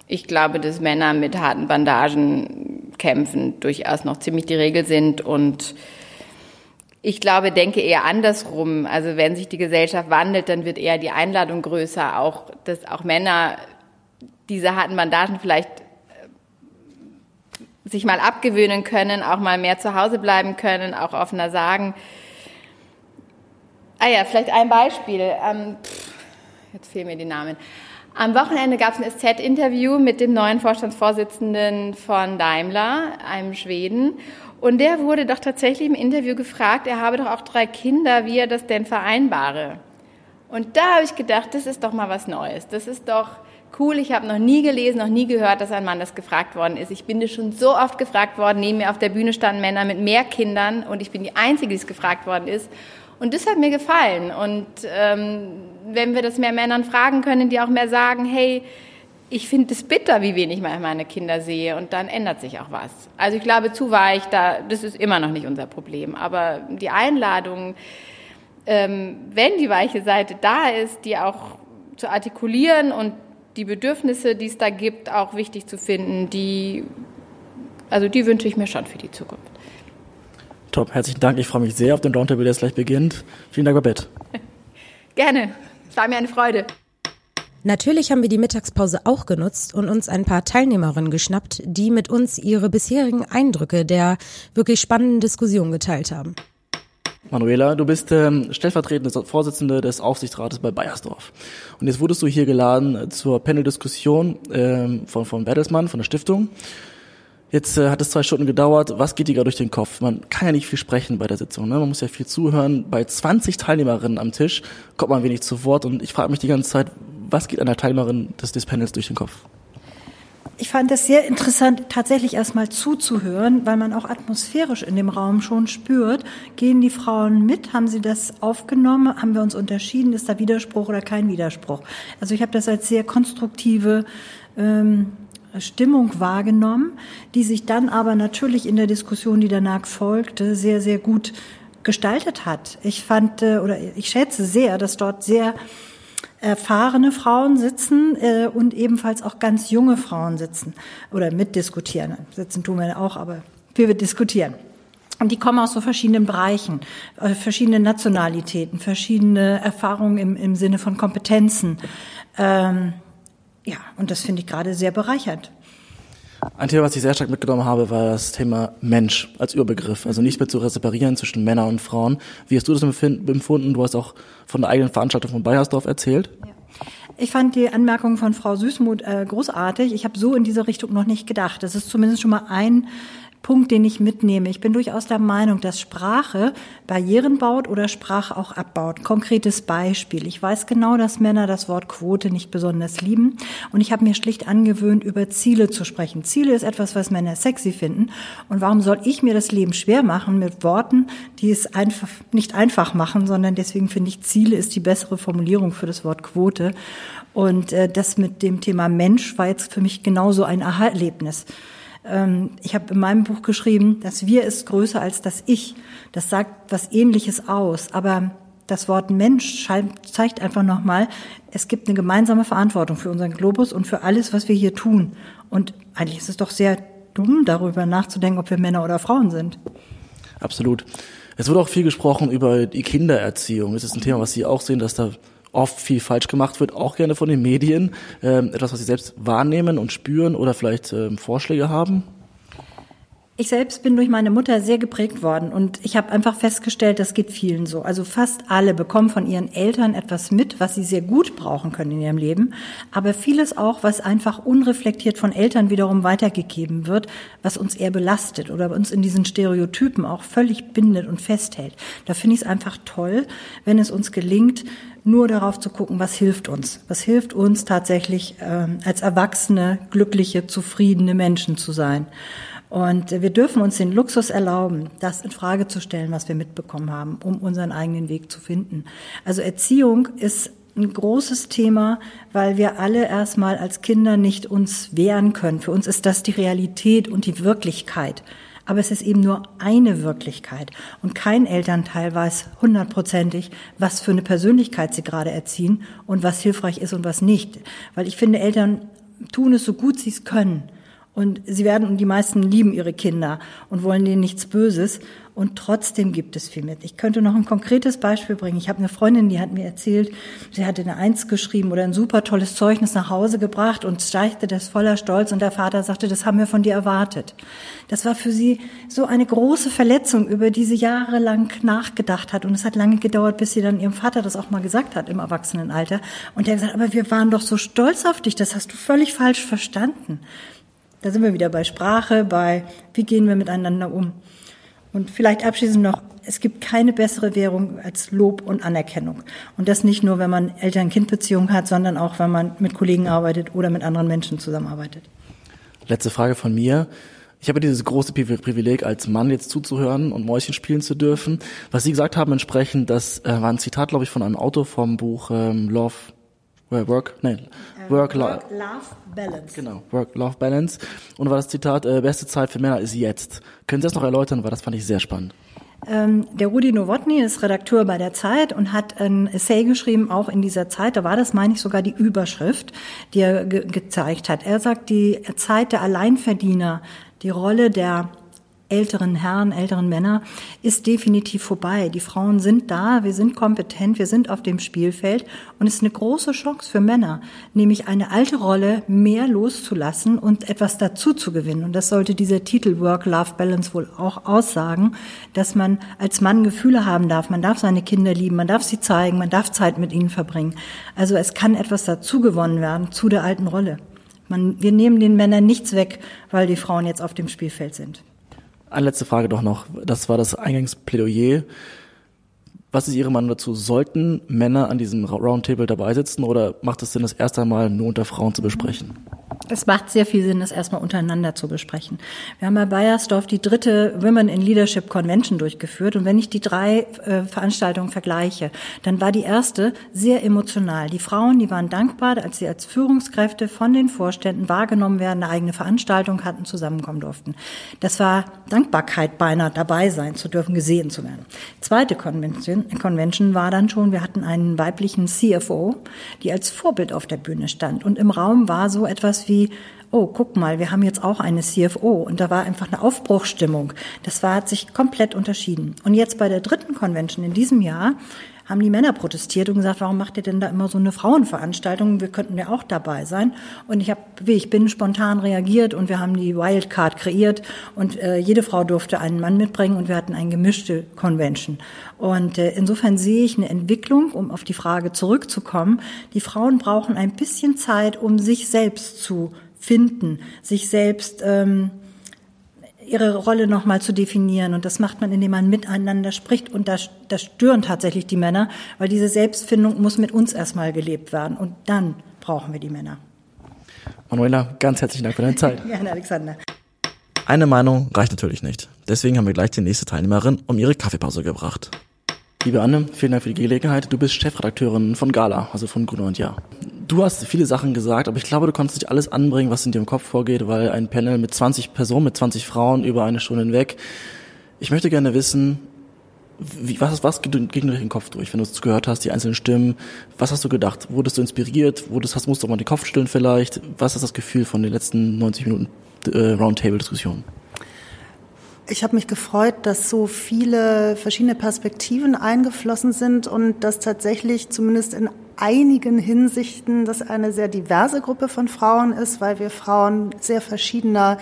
Speaker 5: Ich glaube, dass Männer mit harten Bandagen kämpfen durchaus noch ziemlich die Regel sind und ich glaube, denke eher andersrum. Also wenn sich die Gesellschaft wandelt, dann wird eher die Einladung größer, auch, dass auch Männer diese harten Bandagen vielleicht äh, sich mal abgewöhnen können, auch mal mehr zu Hause bleiben können, auch offener sagen. Ah ja, vielleicht ein Beispiel. Ähm, pff, jetzt fehlen mir die Namen. Am Wochenende gab es ein SZ-Interview mit dem neuen Vorstandsvorsitzenden von Daimler, einem Schweden. Und der wurde doch tatsächlich im Interview gefragt, er habe doch auch drei Kinder, wie er das denn vereinbare. Und da habe ich gedacht, das ist doch mal was Neues. Das ist doch cool. Ich habe noch nie gelesen, noch nie gehört, dass ein Mann das gefragt worden ist. Ich bin das schon so oft gefragt worden. Neben mir auf der Bühne standen Männer mit mehr Kindern und ich bin die Einzige, die es gefragt worden ist. Und das hat mir gefallen. Und ähm, wenn wir das mehr Männern fragen können, die auch mehr sagen, hey, ich finde es bitter, wie wenig ich meine Kinder sehe und dann ändert sich auch was. Also ich glaube, zu weich, da, das ist immer noch nicht unser Problem. Aber die Einladung, ähm, wenn die weiche Seite da ist, die auch zu artikulieren und die Bedürfnisse, die es da gibt, auch wichtig zu finden, die, also die wünsche ich mir schon für die Zukunft.
Speaker 4: Top, herzlichen Dank. Ich freue mich sehr auf den Roundtable, der jetzt gleich beginnt. Vielen Dank, Babette.
Speaker 5: Gerne. Es war mir eine Freude.
Speaker 1: Natürlich haben wir die Mittagspause auch genutzt und uns ein paar Teilnehmerinnen geschnappt, die mit uns ihre bisherigen Eindrücke der wirklich spannenden Diskussion geteilt haben.
Speaker 4: Manuela, du bist ähm, stellvertretende Vorsitzende des Aufsichtsrates bei Bayersdorf. Und jetzt wurdest du hier geladen zur Panel-Diskussion ähm, von, von Bertelsmann, von der Stiftung. Jetzt äh, hat es zwei Stunden gedauert. Was geht dir gerade durch den Kopf? Man kann ja nicht viel sprechen bei der Sitzung. Ne? Man muss ja viel zuhören. Bei 20 Teilnehmerinnen am Tisch kommt man wenig zu Wort. Und ich frage mich die ganze Zeit, was geht einer Teilnehmerin des, des Panels durch den Kopf?
Speaker 6: Ich fand das sehr interessant, tatsächlich erstmal zuzuhören, weil man auch atmosphärisch in dem Raum schon spürt. Gehen die Frauen mit? Haben sie das aufgenommen? Haben wir uns unterschieden? Ist da Widerspruch oder kein Widerspruch? Also ich habe das als sehr konstruktive ähm, Stimmung wahrgenommen, die sich dann aber natürlich in der Diskussion, die danach folgte, sehr, sehr gut gestaltet hat. Ich fand äh, oder ich schätze sehr, dass dort sehr erfahrene Frauen sitzen äh, und ebenfalls auch ganz junge Frauen sitzen oder mitdiskutieren. Sitzen tun wir auch, aber wir diskutieren. Und die kommen aus so verschiedenen Bereichen, äh, verschiedene Nationalitäten, verschiedene Erfahrungen im, im Sinne von Kompetenzen. Ähm, ja, und das finde ich gerade sehr bereichernd.
Speaker 4: Ein Thema, was ich sehr stark mitgenommen habe, war das Thema Mensch als Überbegriff. Also nicht mehr zu separieren zwischen Männern und Frauen. Wie hast du das empfunden? Du hast auch von der eigenen Veranstaltung von Bayersdorf erzählt. Ja.
Speaker 6: Ich fand die Anmerkung von Frau Süßmuth äh, großartig. Ich habe so in diese Richtung noch nicht gedacht. Das ist zumindest schon mal ein Punkt, den ich mitnehme. Ich bin durchaus der Meinung, dass Sprache Barrieren baut oder Sprache auch abbaut. Konkretes Beispiel. Ich weiß genau, dass Männer das Wort Quote nicht besonders lieben. Und ich habe mir schlicht angewöhnt, über Ziele zu sprechen. Ziele ist etwas, was Männer sexy finden. Und warum soll ich mir das Leben schwer machen mit Worten, die es einfach, nicht einfach machen, sondern deswegen finde ich, Ziele ist die bessere Formulierung für das Wort Quote. Und äh, das mit dem Thema Mensch war jetzt für mich genauso ein Aha-Erlebnis. Ähm, ich habe in meinem Buch geschrieben, das Wir ist größer als das Ich. Das sagt was Ähnliches aus. Aber das Wort Mensch zeigt einfach nochmal, es gibt eine gemeinsame Verantwortung für unseren Globus und für alles, was wir hier tun. Und eigentlich ist es doch sehr dumm, darüber nachzudenken, ob wir Männer oder Frauen sind.
Speaker 4: Absolut. Es wurde auch viel gesprochen über die Kindererziehung. Das ist ein Thema, was Sie auch sehen, dass da oft viel falsch gemacht wird, auch gerne von den Medien. Ähm, etwas, was Sie selbst wahrnehmen und spüren oder vielleicht ähm, Vorschläge haben?
Speaker 6: Ich selbst bin durch meine Mutter sehr geprägt worden und ich habe einfach festgestellt, das geht vielen so. Also fast alle bekommen von ihren Eltern etwas mit, was sie sehr gut brauchen können in ihrem Leben, aber vieles auch, was einfach unreflektiert von Eltern wiederum weitergegeben wird, was uns eher belastet oder uns in diesen Stereotypen auch völlig bindet und festhält. Da finde ich es einfach toll, wenn es uns gelingt, nur darauf zu gucken, was hilft uns. Was hilft uns tatsächlich äh, als erwachsene, glückliche, zufriedene Menschen zu sein. Und wir dürfen uns den Luxus erlauben, das in Frage zu stellen, was wir mitbekommen haben, um unseren eigenen Weg zu finden. Also Erziehung ist ein großes Thema, weil wir alle erstmal als Kinder nicht uns wehren können. Für uns ist das die Realität und die Wirklichkeit. Aber es ist eben nur eine Wirklichkeit. Und kein Elternteil weiß hundertprozentig, was für eine Persönlichkeit sie gerade erziehen und was hilfreich ist und was nicht. Weil ich finde, Eltern tun es so gut sie es können. Und sie werden, und die meisten lieben ihre Kinder und wollen denen nichts Böses. Und trotzdem gibt es viel mit. Ich könnte noch ein konkretes Beispiel bringen. Ich habe eine Freundin, die hat mir erzählt, sie hatte eine Eins geschrieben oder ein super tolles Zeugnis nach Hause gebracht und steigte das voller Stolz. Und der Vater sagte, das haben wir von dir erwartet. Das war für sie so eine große Verletzung, über die sie jahrelang nachgedacht hat. Und es hat lange gedauert, bis sie dann ihrem Vater das auch mal gesagt hat im Erwachsenenalter. Und der hat gesagt, aber wir waren doch so stolz auf dich. Das hast du völlig falsch verstanden. Da sind wir wieder bei Sprache, bei wie gehen wir miteinander um. Und vielleicht abschließend noch, es gibt keine bessere Währung als Lob und Anerkennung. Und das nicht nur, wenn man Eltern-Kind-Beziehungen hat, sondern auch, wenn man mit Kollegen arbeitet oder mit anderen Menschen zusammenarbeitet.
Speaker 4: Letzte Frage von mir. Ich habe dieses große Privileg, als Mann jetzt zuzuhören und Mäuschen spielen zu dürfen. Was Sie gesagt haben entsprechend, das äh, war ein Zitat, glaube ich, von einem Autor vom Buch ähm, Love, Work, nein,
Speaker 6: äh, Work, Work Love
Speaker 4: Balance. Genau, Work-Life Balance. Und war das Zitat, äh, beste Zeit für Männer ist jetzt. Können Sie das noch erläutern, weil das fand ich sehr spannend.
Speaker 6: Ähm, der Rudi Nowotny ist Redakteur bei der Zeit und hat ein Essay geschrieben, auch in dieser Zeit. Da war das, meine ich, sogar die Überschrift, die er ge gezeigt hat. Er sagt, die Zeit der Alleinverdiener, die Rolle der älteren Herren, älteren Männer ist definitiv vorbei. Die Frauen sind da, wir sind kompetent, wir sind auf dem Spielfeld und es ist eine große Chance für Männer, nämlich eine alte Rolle mehr loszulassen und etwas dazu zu gewinnen. Und das sollte dieser Titel Work-Life-Balance wohl auch aussagen, dass man als Mann Gefühle haben darf, man darf seine Kinder lieben, man darf sie zeigen, man darf Zeit mit ihnen verbringen. Also es kann etwas dazu gewonnen werden zu der alten Rolle. Man, wir nehmen den Männern nichts weg, weil die Frauen jetzt auf dem Spielfeld sind.
Speaker 4: Eine letzte Frage doch noch. Das war das Eingangsplädoyer. Was ist Ihre Meinung dazu? Sollten Männer an diesem Roundtable dabei sitzen oder macht es Sinn, das erste Mal nur unter Frauen zu besprechen?
Speaker 6: Es macht sehr viel Sinn, das erstmal untereinander zu besprechen. Wir haben bei Bayersdorf die dritte Women in Leadership Convention durchgeführt. Und wenn ich die drei äh, Veranstaltungen vergleiche, dann war die erste sehr emotional. Die Frauen, die waren dankbar, als sie als Führungskräfte von den Vorständen wahrgenommen werden, eine eigene Veranstaltung hatten, zusammenkommen durften. Das war Dankbarkeit beinahe dabei sein zu dürfen, gesehen zu werden. Zweite Convention, Convention war dann schon, wir hatten einen weiblichen CFO, die als Vorbild auf der Bühne stand. Und im Raum war so etwas wie oh, guck mal, wir haben jetzt auch eine CFO und da war einfach eine Aufbruchstimmung. Das war, hat sich komplett unterschieden. Und jetzt bei der dritten Convention in diesem Jahr haben die Männer protestiert und gesagt, warum macht ihr denn da immer so eine Frauenveranstaltung? Wir könnten ja auch dabei sein. Und ich habe, wie ich bin, spontan reagiert und wir haben die Wildcard kreiert und äh, jede Frau durfte einen Mann mitbringen und wir hatten eine gemischte Convention. Und äh, insofern sehe ich eine Entwicklung, um auf die Frage zurückzukommen. Die Frauen brauchen ein bisschen Zeit, um sich selbst zu finden, sich selbst ähm, ihre Rolle nochmal zu definieren. Und das macht man, indem man miteinander spricht. Und das, das stören tatsächlich die Männer, weil diese Selbstfindung muss mit uns erstmal gelebt werden. Und dann brauchen wir die Männer.
Speaker 4: Manuela, ganz herzlichen Dank für deine Zeit.
Speaker 6: Gerne, Alexander.
Speaker 4: Eine Meinung reicht natürlich nicht. Deswegen haben wir gleich die nächste Teilnehmerin um ihre Kaffeepause gebracht. Liebe Anne, vielen Dank für die Gelegenheit. Du bist Chefredakteurin von Gala, also von Gruner und Ja. Du hast viele Sachen gesagt, aber ich glaube, du konntest nicht alles anbringen, was in dir im Kopf vorgeht, weil ein Panel mit 20 Personen, mit 20 Frauen über eine Stunde hinweg. Ich möchte gerne wissen, wie, was, was geht durch den Kopf durch, wenn du es gehört hast, die einzelnen Stimmen? Was hast du gedacht? Wurdest du inspiriert? Wurdest, hast, musst du auch mal den Kopf stellen vielleicht? Was ist das Gefühl von den letzten 90 Minuten äh, Roundtable-Diskussion?
Speaker 7: Ich habe mich gefreut, dass so viele verschiedene Perspektiven eingeflossen sind und dass tatsächlich zumindest in einigen Hinsichten das eine sehr diverse Gruppe von Frauen ist, weil wir Frauen sehr verschiedener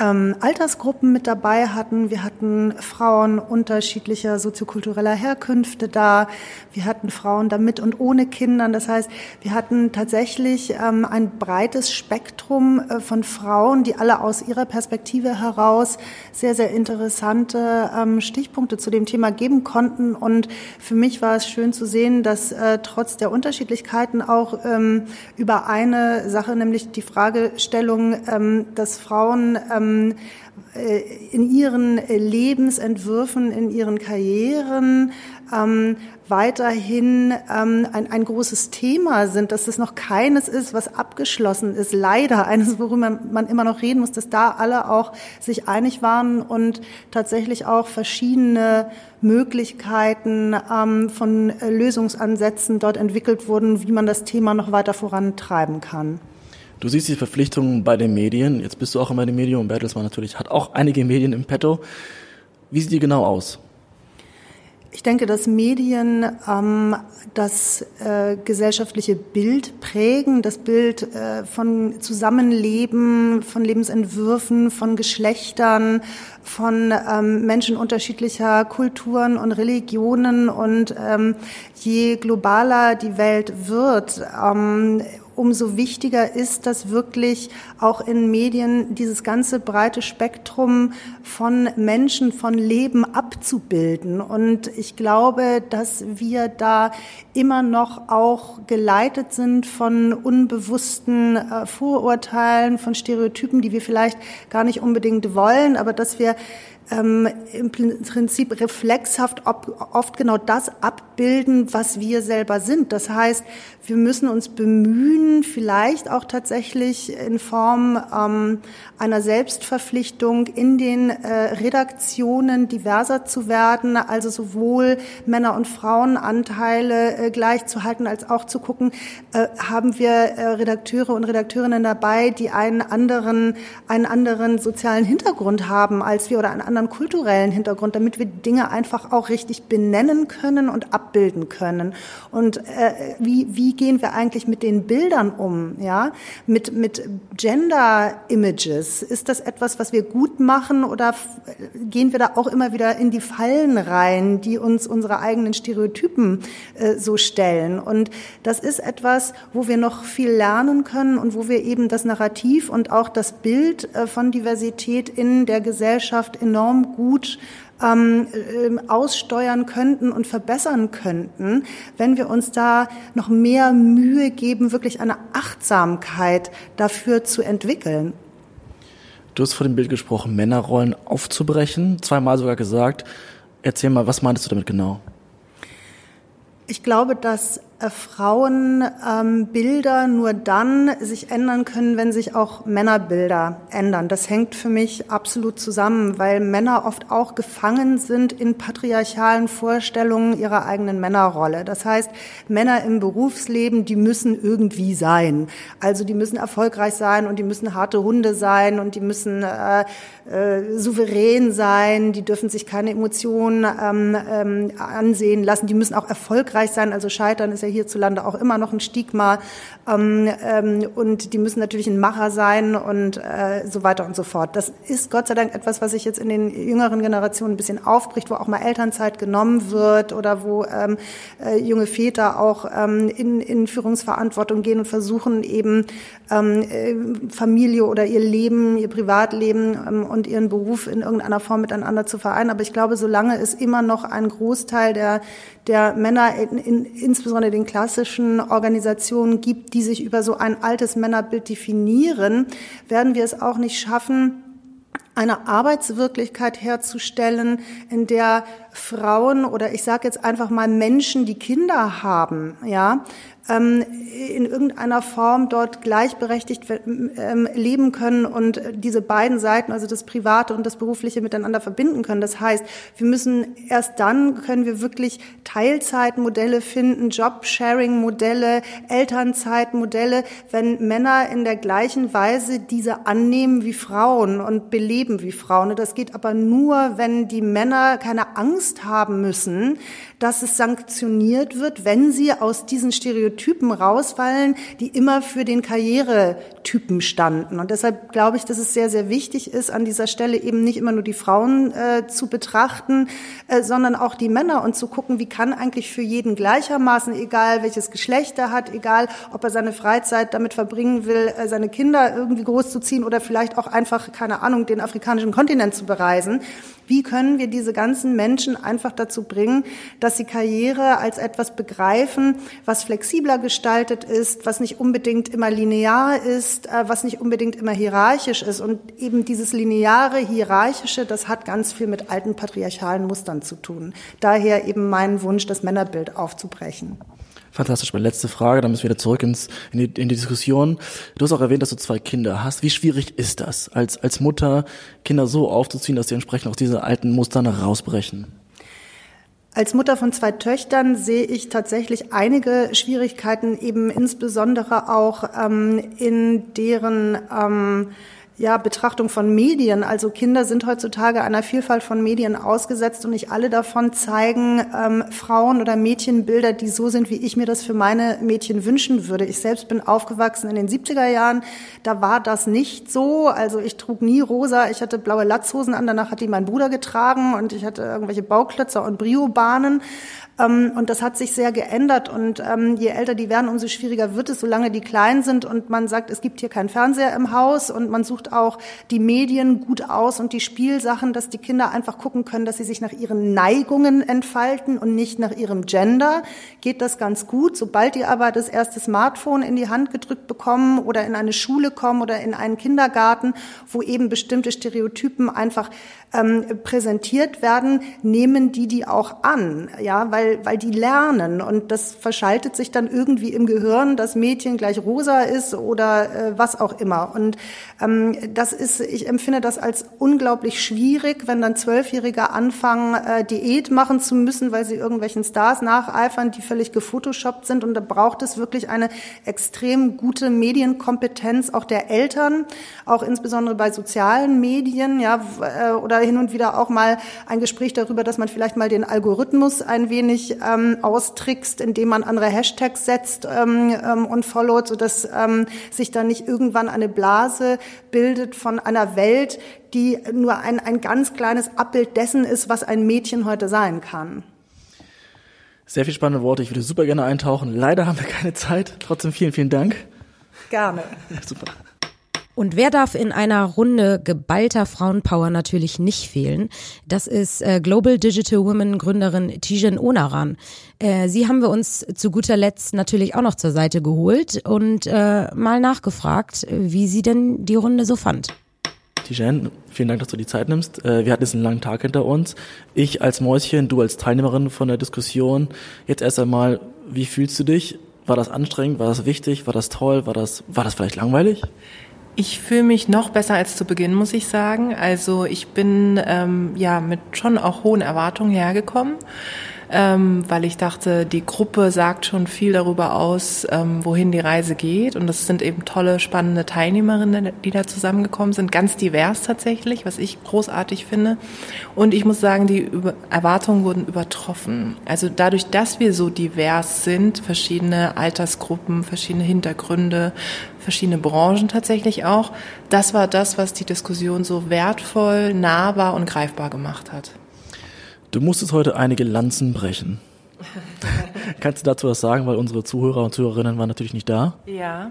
Speaker 7: ähm, Altersgruppen mit dabei hatten. Wir hatten Frauen unterschiedlicher soziokultureller Herkünfte da. Wir hatten Frauen da mit und ohne Kindern. Das heißt, wir hatten tatsächlich ähm, ein breites Spektrum äh, von Frauen, die alle aus ihrer Perspektive heraus sehr, sehr interessante ähm, Stichpunkte zu dem Thema geben konnten. Und für mich war es schön zu sehen, dass äh, trotz der Unterschiedlichkeiten auch ähm, über eine Sache, nämlich die Fragestellung, ähm, dass Frauen ähm, äh, in ihren Lebensentwürfen, in ihren Karrieren ähm, weiterhin ähm, ein, ein großes Thema sind, dass es noch keines ist, was abgeschlossen ist. Leider eines, worüber man immer noch reden muss, dass da alle auch sich einig waren und tatsächlich auch verschiedene Möglichkeiten ähm, von Lösungsansätzen dort entwickelt wurden, wie man das Thema noch weiter vorantreiben kann.
Speaker 4: Du siehst die Verpflichtungen bei den Medien. Jetzt bist du auch immer in den Medien und Bertelsmann natürlich hat auch einige Medien im Petto. Wie sieht die genau aus?
Speaker 7: Ich denke, dass Medien ähm, das äh, gesellschaftliche Bild prägen, das Bild äh, von Zusammenleben, von Lebensentwürfen, von Geschlechtern, von ähm, Menschen unterschiedlicher Kulturen und Religionen. Und ähm, je globaler die Welt wird, ähm, umso wichtiger ist, dass wirklich auch in Medien dieses ganze breite Spektrum von Menschen, von Leben abzubilden. Und ich glaube, dass wir da immer noch auch geleitet sind von unbewussten äh, Vorurteilen, von Stereotypen, die wir vielleicht gar nicht unbedingt wollen, aber dass wir ähm, im Prinzip reflexhaft oft genau das abbilden, was wir selber sind. Das heißt, wir müssen uns bemühen, vielleicht auch tatsächlich in Form ähm, einer Selbstverpflichtung in den äh, Redaktionen diverser zu werden, also sowohl Männer- und Frauenanteile äh, gleich zu halten, als auch zu gucken, äh, haben wir äh, Redakteure und Redakteurinnen dabei, die einen anderen, einen anderen sozialen Hintergrund haben als wir oder einen anderen kulturellen Hintergrund, damit wir Dinge einfach auch richtig benennen können und abbilden können. Und äh, wie, wie wie gehen wir eigentlich mit den Bildern um, ja, mit, mit Gender Images? Ist das etwas, was wir gut machen oder gehen wir da auch immer wieder in die Fallen rein, die uns unsere eigenen Stereotypen äh, so stellen? Und das ist etwas, wo wir noch viel lernen können und wo wir eben das Narrativ und auch das Bild äh, von Diversität in der Gesellschaft enorm gut ähm, äh, aussteuern könnten und verbessern könnten, wenn wir uns da noch mehr Mühe geben, wirklich eine Achtsamkeit dafür zu entwickeln.
Speaker 4: Du hast vor dem Bild gesprochen, Männerrollen aufzubrechen, zweimal sogar gesagt. Erzähl mal, was meintest du damit genau?
Speaker 7: Ich glaube, dass Frauenbilder ähm, nur dann sich ändern können, wenn sich auch Männerbilder ändern. Das hängt für mich absolut zusammen, weil Männer oft auch gefangen sind in patriarchalen Vorstellungen ihrer eigenen Männerrolle. Das heißt, Männer im Berufsleben, die müssen irgendwie sein. Also die müssen erfolgreich sein und die müssen harte Hunde sein und die müssen äh, äh, souverän sein, die dürfen sich keine Emotionen ähm, ähm, ansehen lassen, die müssen auch erfolgreich sein. Also Scheitern ist ja hierzulande auch immer noch ein Stigma. Ähm, ähm, und die müssen natürlich ein Macher sein und äh, so weiter und so fort. Das ist Gott sei Dank etwas, was sich jetzt in den jüngeren Generationen ein bisschen aufbricht, wo auch mal Elternzeit genommen wird oder wo ähm, äh, junge Väter auch ähm, in, in Führungsverantwortung gehen und versuchen eben ähm, äh, Familie oder ihr Leben, ihr Privatleben ähm, und ihren Beruf in irgendeiner Form miteinander zu vereinen. Aber ich glaube, solange es immer noch ein Großteil der, der Männer, in, in, insbesondere den klassischen Organisationen gibt, die sich über so ein altes Männerbild definieren, werden wir es auch nicht schaffen, eine Arbeitswirklichkeit herzustellen, in der Frauen oder ich sage jetzt einfach mal Menschen, die Kinder haben, ja, in irgendeiner Form dort gleichberechtigt ähm, leben können und diese beiden Seiten, also das Private und das Berufliche miteinander verbinden können. Das heißt, wir müssen erst dann können wir wirklich Teilzeitmodelle finden, Job-Sharing-Modelle, Elternzeitmodelle, wenn Männer in der gleichen Weise diese annehmen wie Frauen und beleben wie Frauen. Das geht aber nur, wenn die Männer keine Angst haben müssen, dass es sanktioniert wird, wenn sie aus diesen Stereotypen rausfallen, die immer für den Karrieretypen standen. Und deshalb glaube ich, dass es sehr, sehr wichtig ist, an dieser Stelle eben nicht immer nur die Frauen äh, zu betrachten, äh, sondern auch die Männer und zu gucken, wie kann eigentlich für jeden gleichermaßen, egal welches Geschlecht er hat, egal ob er seine Freizeit damit verbringen will, äh, seine Kinder irgendwie großzuziehen oder vielleicht auch einfach, keine Ahnung, den afrikanischen Kontinent zu bereisen, wie können wir diese ganzen Menschen einfach dazu bringen, dass sie Karriere als etwas begreifen, was flexibler gestaltet ist, was nicht unbedingt immer linear ist, äh, was nicht unbedingt immer hierarchisch ist. Und eben dieses lineare, hierarchische, das hat ganz viel mit alten patriarchalen Mustern zu tun. Daher eben mein Wunsch, das Männerbild aufzubrechen.
Speaker 4: Fantastisch. Meine letzte Frage, dann müssen wir wieder zurück ins, in, die, in die Diskussion. Du hast auch erwähnt, dass du zwei Kinder hast. Wie schwierig ist das, als, als Mutter Kinder so aufzuziehen, dass sie entsprechend aus diese alten Mustern rausbrechen?
Speaker 7: Als Mutter von zwei Töchtern sehe ich tatsächlich einige Schwierigkeiten, eben insbesondere auch ähm, in deren ähm, ja, Betrachtung von Medien. Also Kinder sind heutzutage einer Vielfalt von Medien ausgesetzt und nicht alle davon zeigen ähm, Frauen- oder Mädchenbilder, die so sind, wie ich mir das für meine Mädchen wünschen würde. Ich selbst bin aufgewachsen in den 70er Jahren. Da war das nicht so. Also ich trug nie rosa. Ich hatte blaue Latzhosen an. Danach hat die mein Bruder getragen und ich hatte irgendwelche Bauklötzer und Briobahnen. Ähm, und das hat sich sehr geändert. Und ähm, je älter die werden, umso schwieriger wird es, solange die klein sind und man sagt, es gibt hier keinen Fernseher im Haus und man sucht auch die Medien gut aus und die Spielsachen, dass die Kinder einfach gucken können, dass sie sich nach ihren Neigungen entfalten und nicht nach ihrem Gender. Geht das ganz gut. Sobald die aber das erste Smartphone in die Hand gedrückt bekommen oder in eine Schule kommen oder in einen Kindergarten, wo eben bestimmte Stereotypen einfach ähm, präsentiert werden, nehmen die die auch an, ja, weil weil die lernen und das verschaltet sich dann irgendwie im Gehirn, dass Mädchen gleich rosa ist oder äh, was auch immer. Und ähm, das ist, ich empfinde das als unglaublich schwierig, wenn dann Zwölfjährige anfangen, äh, Diät machen zu müssen, weil sie irgendwelchen Stars nacheifern, die völlig gefotoshoppt sind. Und da braucht es wirklich eine extrem gute Medienkompetenz auch der Eltern, auch insbesondere bei sozialen Medien, ja, äh, oder hin und wieder auch mal ein Gespräch darüber, dass man vielleicht mal den Algorithmus ein wenig ähm, austrickst, indem man andere Hashtags setzt ähm, ähm, und followt, sodass ähm, sich dann nicht irgendwann eine Blase bildet von einer Welt, die nur ein, ein ganz kleines Abbild dessen ist, was ein Mädchen heute sein kann.
Speaker 4: Sehr viel spannende Worte. Ich würde super gerne eintauchen. Leider haben wir keine Zeit. Trotzdem vielen, vielen Dank.
Speaker 7: Gerne.
Speaker 4: Super.
Speaker 1: Und wer darf in einer Runde geballter Frauenpower natürlich nicht fehlen? Das ist äh, Global Digital Women Gründerin Tijen Onaran. Äh, sie haben wir uns zu guter Letzt natürlich auch noch zur Seite geholt und äh, mal nachgefragt, wie sie denn die Runde so fand.
Speaker 4: Tijen, vielen Dank, dass du die Zeit nimmst. Wir hatten jetzt einen langen Tag hinter uns. Ich als Mäuschen, du als Teilnehmerin von der Diskussion. Jetzt erst einmal, wie fühlst du dich? War das anstrengend? War das wichtig? War das toll? War das, war das vielleicht langweilig?
Speaker 8: Ich fühle mich noch besser als zu Beginn, muss ich sagen. Also ich bin ähm, ja mit schon auch hohen Erwartungen hergekommen ähm, weil ich dachte, die Gruppe sagt schon viel darüber aus, ähm, wohin die Reise geht. Und das sind eben tolle, spannende Teilnehmerinnen, die da zusammengekommen sind, ganz divers tatsächlich, was ich großartig finde. Und ich muss sagen, die Erwartungen wurden übertroffen. Also dadurch, dass wir so divers sind, verschiedene Altersgruppen, verschiedene Hintergründe, verschiedene Branchen tatsächlich auch, das war das, was die Diskussion so wertvoll, nahbar und greifbar gemacht hat.
Speaker 4: Du musstest heute einige Lanzen brechen. Kannst du dazu was sagen, weil unsere Zuhörer und Zuhörerinnen waren natürlich nicht da?
Speaker 8: Ja.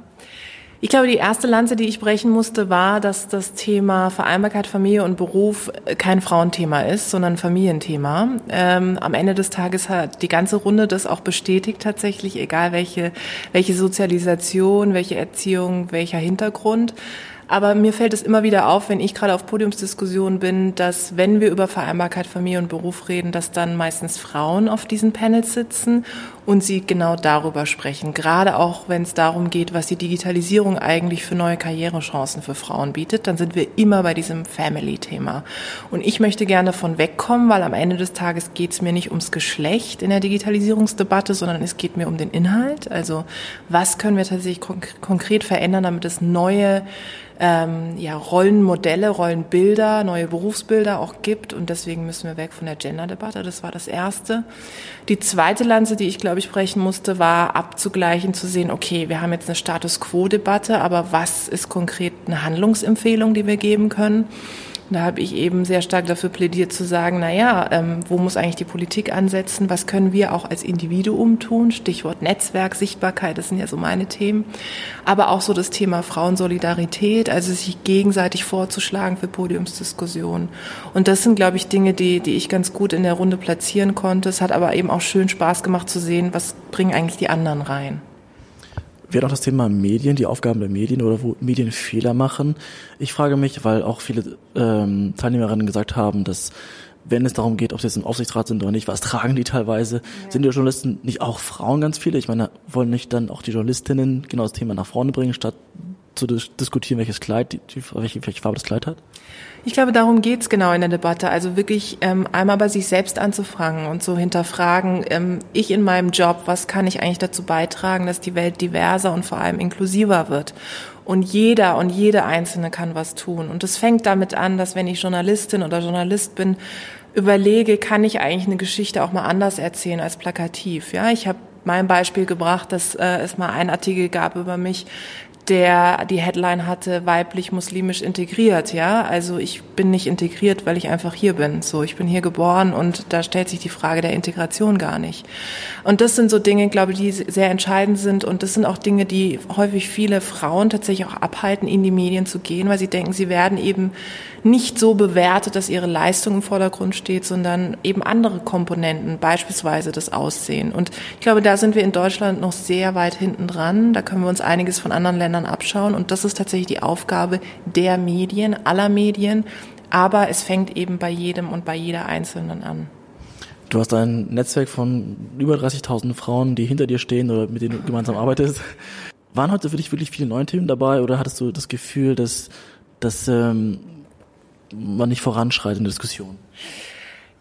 Speaker 8: Ich glaube, die erste Lanze, die ich brechen musste, war, dass das Thema Vereinbarkeit, Familie und Beruf kein Frauenthema ist, sondern Familienthema. Ähm, am Ende des Tages hat die ganze Runde das auch bestätigt tatsächlich, egal welche, welche Sozialisation, welche Erziehung, welcher Hintergrund. Aber mir fällt es immer wieder auf, wenn ich gerade auf Podiumsdiskussionen bin, dass wenn wir über Vereinbarkeit Familie und Beruf reden, dass dann meistens Frauen auf diesen Panels sitzen und sie genau darüber sprechen. Gerade auch, wenn es darum geht, was die Digitalisierung eigentlich für neue Karrierechancen für Frauen bietet, dann sind wir immer bei diesem Family-Thema. Und ich möchte gerne davon wegkommen, weil am Ende des Tages geht es mir nicht ums Geschlecht in der Digitalisierungsdebatte, sondern es geht mir um den Inhalt. Also was können wir tatsächlich konkret verändern, damit es neue ähm, ja, Rollenmodelle, Rollenbilder, neue Berufsbilder auch gibt. Und deswegen müssen wir weg von der Gender-Debatte. Das war das Erste. Die zweite Lanze, die ich, glaube ich, brechen musste, war abzugleichen, zu sehen, okay, wir haben jetzt eine Status Quo-Debatte, aber was ist konkret eine Handlungsempfehlung, die wir geben können? Da habe ich eben sehr stark dafür plädiert zu sagen, na ja, ähm, wo muss eigentlich die Politik ansetzen? Was können wir auch als Individuum tun? Stichwort Netzwerk, Sichtbarkeit, das sind ja so meine Themen. Aber auch so das Thema Frauensolidarität, also sich gegenseitig vorzuschlagen für Podiumsdiskussionen. Und das sind, glaube ich, Dinge, die, die ich ganz gut in der Runde platzieren konnte. Es hat aber eben auch schön Spaß gemacht zu sehen, was bringen eigentlich die anderen rein.
Speaker 4: Wir hatten auch das Thema Medien, die Aufgaben der Medien oder wo Medien Fehler machen. Ich frage mich, weil auch viele ähm, Teilnehmerinnen gesagt haben, dass wenn es darum geht, ob sie jetzt im Aufsichtsrat sind oder nicht, was tragen die teilweise? Ja. Sind die Journalisten nicht auch Frauen ganz viele? Ich meine, wollen nicht dann auch die Journalistinnen genau das Thema nach vorne bringen, statt zu dis diskutieren, welches Kleid, die, welche, welche Farbe das Kleid hat?
Speaker 8: Ich glaube, darum geht's genau in der Debatte. Also wirklich ähm, einmal bei sich selbst anzufragen und so hinterfragen, ähm, ich in meinem Job, was kann ich eigentlich dazu beitragen, dass die Welt diverser und vor allem inklusiver wird? Und jeder und jede Einzelne kann was tun. Und das fängt damit an, dass wenn ich Journalistin oder Journalist bin, überlege, kann ich eigentlich eine Geschichte auch mal anders erzählen als plakativ? Ja, ich habe mein Beispiel gebracht, dass äh, es mal einen Artikel gab über mich, der die Headline hatte, weiblich-muslimisch integriert, ja. Also ich bin nicht integriert, weil ich einfach hier bin. So, ich bin hier geboren und da stellt sich die Frage der Integration gar nicht. Und das sind so Dinge, glaube ich, die sehr entscheidend sind und das sind auch Dinge, die häufig viele Frauen tatsächlich auch abhalten, in die Medien zu gehen, weil sie denken, sie werden eben nicht so bewertet, dass ihre Leistung im Vordergrund steht, sondern eben andere Komponenten, beispielsweise das Aussehen. Und ich glaube, da sind wir in Deutschland noch sehr weit hinten dran. Da können wir uns einiges von anderen Ländern abschauen. Und das ist tatsächlich die Aufgabe der Medien, aller Medien. Aber es fängt eben bei jedem und bei jeder Einzelnen an.
Speaker 4: Du hast ein Netzwerk von über 30.000 Frauen, die hinter dir stehen oder mit denen du gemeinsam arbeitest. Waren heute für dich wirklich viele neue Themen dabei oder hattest du das Gefühl, dass, dass ähm, man nicht voranschreitet in der Diskussion?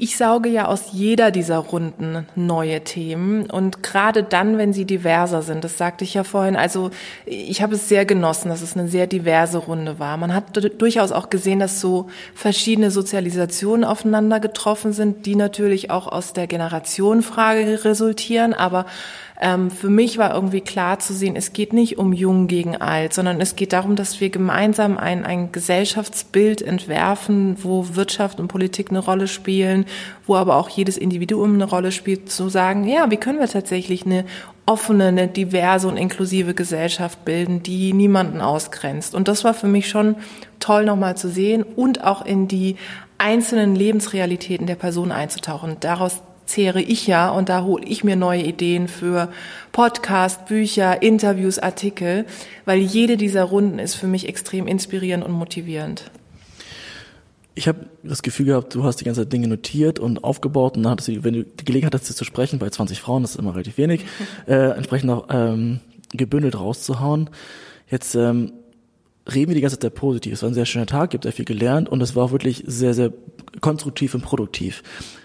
Speaker 8: Ich sauge ja aus jeder dieser Runden neue Themen und gerade dann, wenn sie diverser sind, das sagte ich ja vorhin, also ich habe es sehr genossen, dass es eine sehr diverse Runde war. Man hat durchaus auch gesehen, dass so verschiedene Sozialisationen aufeinander getroffen sind, die natürlich auch aus der Generationenfrage resultieren, aber Ähm, für mich war irgendwie klar zu sehen, es geht nicht um Jung gegen Alt, sondern es geht darum, dass wir gemeinsam ein, ein Gesellschaftsbild entwerfen, wo Wirtschaft und Politik eine Rolle spielen, wo aber auch jedes Individuum eine Rolle spielt, zu sagen, ja, wie können wir tatsächlich eine offene, eine diverse und inklusive Gesellschaft bilden, die niemanden ausgrenzt. Und das war für mich schon toll nochmal zu sehen und auch in die einzelnen Lebensrealitäten der Person einzutauchen. Daraus zehre ich ja und da hole ich mir neue Ideen für Podcast, Bücher, Interviews, Artikel, weil jede dieser Runden ist für mich extrem inspirierend und motivierend.
Speaker 4: Ich habe das Gefühl gehabt, du hast die ganze Zeit Dinge notiert und aufgebaut und dann hattest du, wenn du die Gelegenheit hattest, zu sprechen, bei 20 Frauen, das ist immer relativ wenig, äh, entsprechend auch ähm, gebündelt rauszuhauen. Jetzt ähm, reden wir die ganze Zeit sehr positiv. Es war ein sehr schöner Tag, gibt sehr viel gelernt und es war auch wirklich sehr, sehr konstruktiv und produktiv.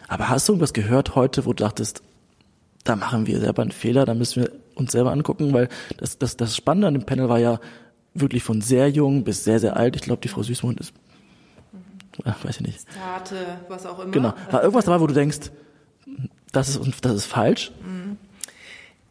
Speaker 4: Aber hast du irgendwas gehört heute, wo du dachtest, da machen wir selber einen Fehler, da müssen wir uns selber angucken, weil das, das, das Spannende an dem Panel war ja wirklich von sehr jung bis sehr, sehr alt. Ich glaube, die Frau Süßmund ist, äh, weiß ich nicht.
Speaker 8: Starte, was auch immer.
Speaker 4: Genau. War irgendwas dabei, wo du denkst, das ist, das ist falsch?
Speaker 8: Mhm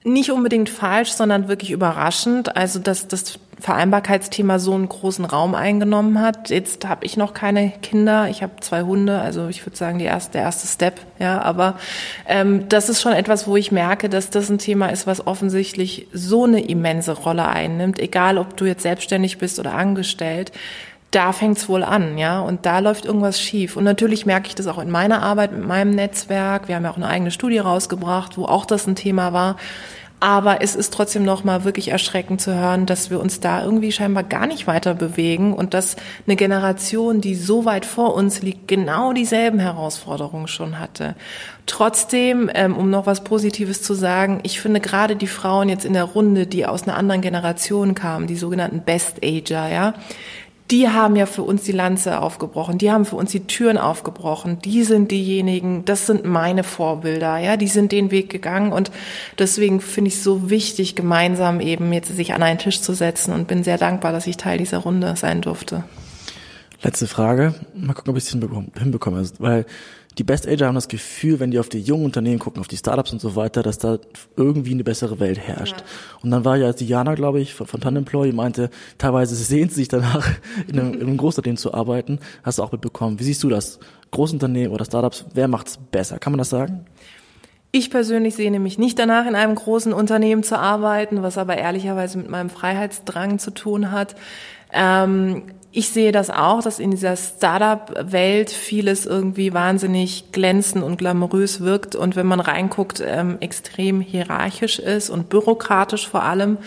Speaker 8: nicht unbedingt falsch, sondern wirklich überraschend. Also dass das Vereinbarkeitsthema so einen großen Raum eingenommen hat. Jetzt habe ich noch keine Kinder, ich habe zwei Hunde, also ich würde sagen die erste, der erste Step. Ja, aber ähm, das ist schon etwas, wo ich merke, dass das ein Thema ist, was offensichtlich so eine immense Rolle einnimmt, egal ob du jetzt selbstständig bist oder angestellt da fängt's wohl an, ja, und da läuft irgendwas schief. Und natürlich merke ich das auch in meiner Arbeit mit meinem Netzwerk. Wir haben ja auch eine eigene Studie rausgebracht, wo auch das ein Thema war. Aber es ist trotzdem nochmal wirklich erschreckend zu hören, dass wir uns da irgendwie scheinbar gar nicht weiter bewegen und dass eine Generation, die so weit vor uns liegt, genau dieselben Herausforderungen schon hatte. Trotzdem, ähm, um noch was Positives zu sagen, ich finde gerade die Frauen jetzt in der Runde, die aus einer anderen Generation kamen, die sogenannten Best Ager, ja, die haben ja für uns die Lanze aufgebrochen, die haben für uns die Türen aufgebrochen, die sind diejenigen, das sind meine Vorbilder, ja, die sind den Weg gegangen und deswegen finde ich es so wichtig, gemeinsam eben jetzt sich an einen Tisch zu setzen und bin sehr dankbar, dass ich Teil dieser Runde sein durfte.
Speaker 4: Letzte Frage, mal gucken, ob ich es hinbekomme, weil die Best Ager haben das Gefühl, wenn die auf die jungen Unternehmen gucken, auf die Startups und so weiter, dass da irgendwie eine bessere Welt herrscht. Ja. Und dann war ja Diana, glaube ich, von, von Tandemploy, meinte, teilweise sehnt sie sich danach, in einem, in einem Großunternehmen zu arbeiten. Hast du auch mitbekommen. Wie siehst du das? Großunternehmen oder Startups, wer macht's besser? Kann man das sagen?
Speaker 8: Ich persönlich sehne mich nicht danach, in einem großen Unternehmen zu arbeiten, was aber ehrlicherweise mit meinem Freiheitsdrang zu tun hat. Ähm, ich sehe das auch, dass in dieser Startup-Welt vieles irgendwie wahnsinnig glänzend und glamourös wirkt und wenn man reinguckt, ähm, extrem hierarchisch ist und bürokratisch vor allem.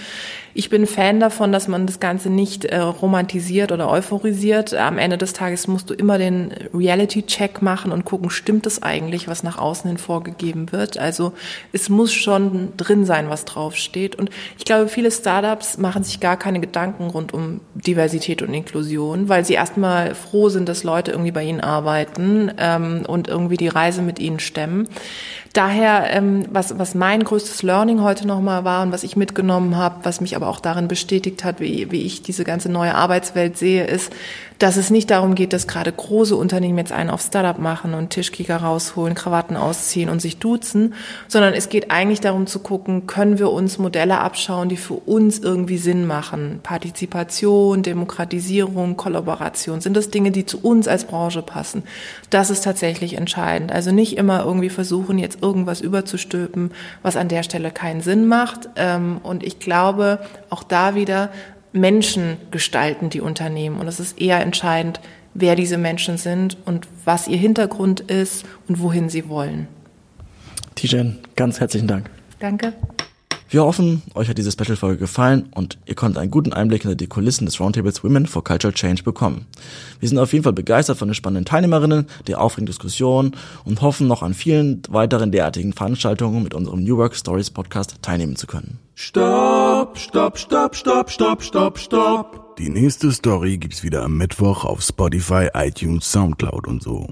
Speaker 8: Ich bin Fan davon, dass man das Ganze nicht äh, romantisiert oder euphorisiert. Am Ende des Tages musst du immer den Reality-Check machen und gucken, stimmt es eigentlich, was nach außen hin vorgegeben wird. Also es muss schon drin sein, was draufsteht. Und ich glaube, viele Startups machen sich gar keine Gedanken rund um Diversität und Inklusion, weil sie erstmal froh sind, dass Leute irgendwie bei ihnen arbeiten ähm, und irgendwie die Reise mit ihnen stemmen. Daher, ähm, was, was mein größtes Learning heute nochmal war und was ich mitgenommen habe, was mich aber auch darin bestätigt hat, wie, wie ich diese ganze neue Arbeitswelt sehe, ist, dass es nicht darum geht, dass gerade große Unternehmen jetzt einen auf Startup machen und Tischkicker rausholen, Krawatten ausziehen und sich duzen, sondern es geht eigentlich darum zu gucken, können wir uns Modelle abschauen, die für uns irgendwie Sinn machen. Partizipation, Demokratisierung, Kollaboration. Sind das Dinge, die zu uns als Branche passen? Das ist tatsächlich entscheidend. Also nicht immer irgendwie versuchen, jetzt irgendwas überzustülpen, was an der Stelle keinen Sinn macht. Ähm, und ich glaube, auch da wieder, Menschen gestalten die Unternehmen. Und es ist eher entscheidend, wer diese Menschen sind und was ihr Hintergrund ist und wohin sie wollen.
Speaker 4: Tijen, ganz herzlichen Dank.
Speaker 8: Danke.
Speaker 4: Wir hoffen, euch hat diese Special-Folge gefallen und ihr konntet einen guten Einblick in die Kulissen des Roundtables Women for Cultural Change bekommen. Wir sind auf jeden Fall begeistert von den spannenden Teilnehmerinnen, der aufregenden Diskussion und hoffen noch an vielen weiteren derartigen Veranstaltungen mit unserem New Work Stories Podcast teilnehmen zu können.
Speaker 2: Stopp, stopp, stopp, stopp, stopp, stopp, stopp. Die nächste Story gibt's wieder am Mittwoch auf Spotify, iTunes, Soundcloud und so.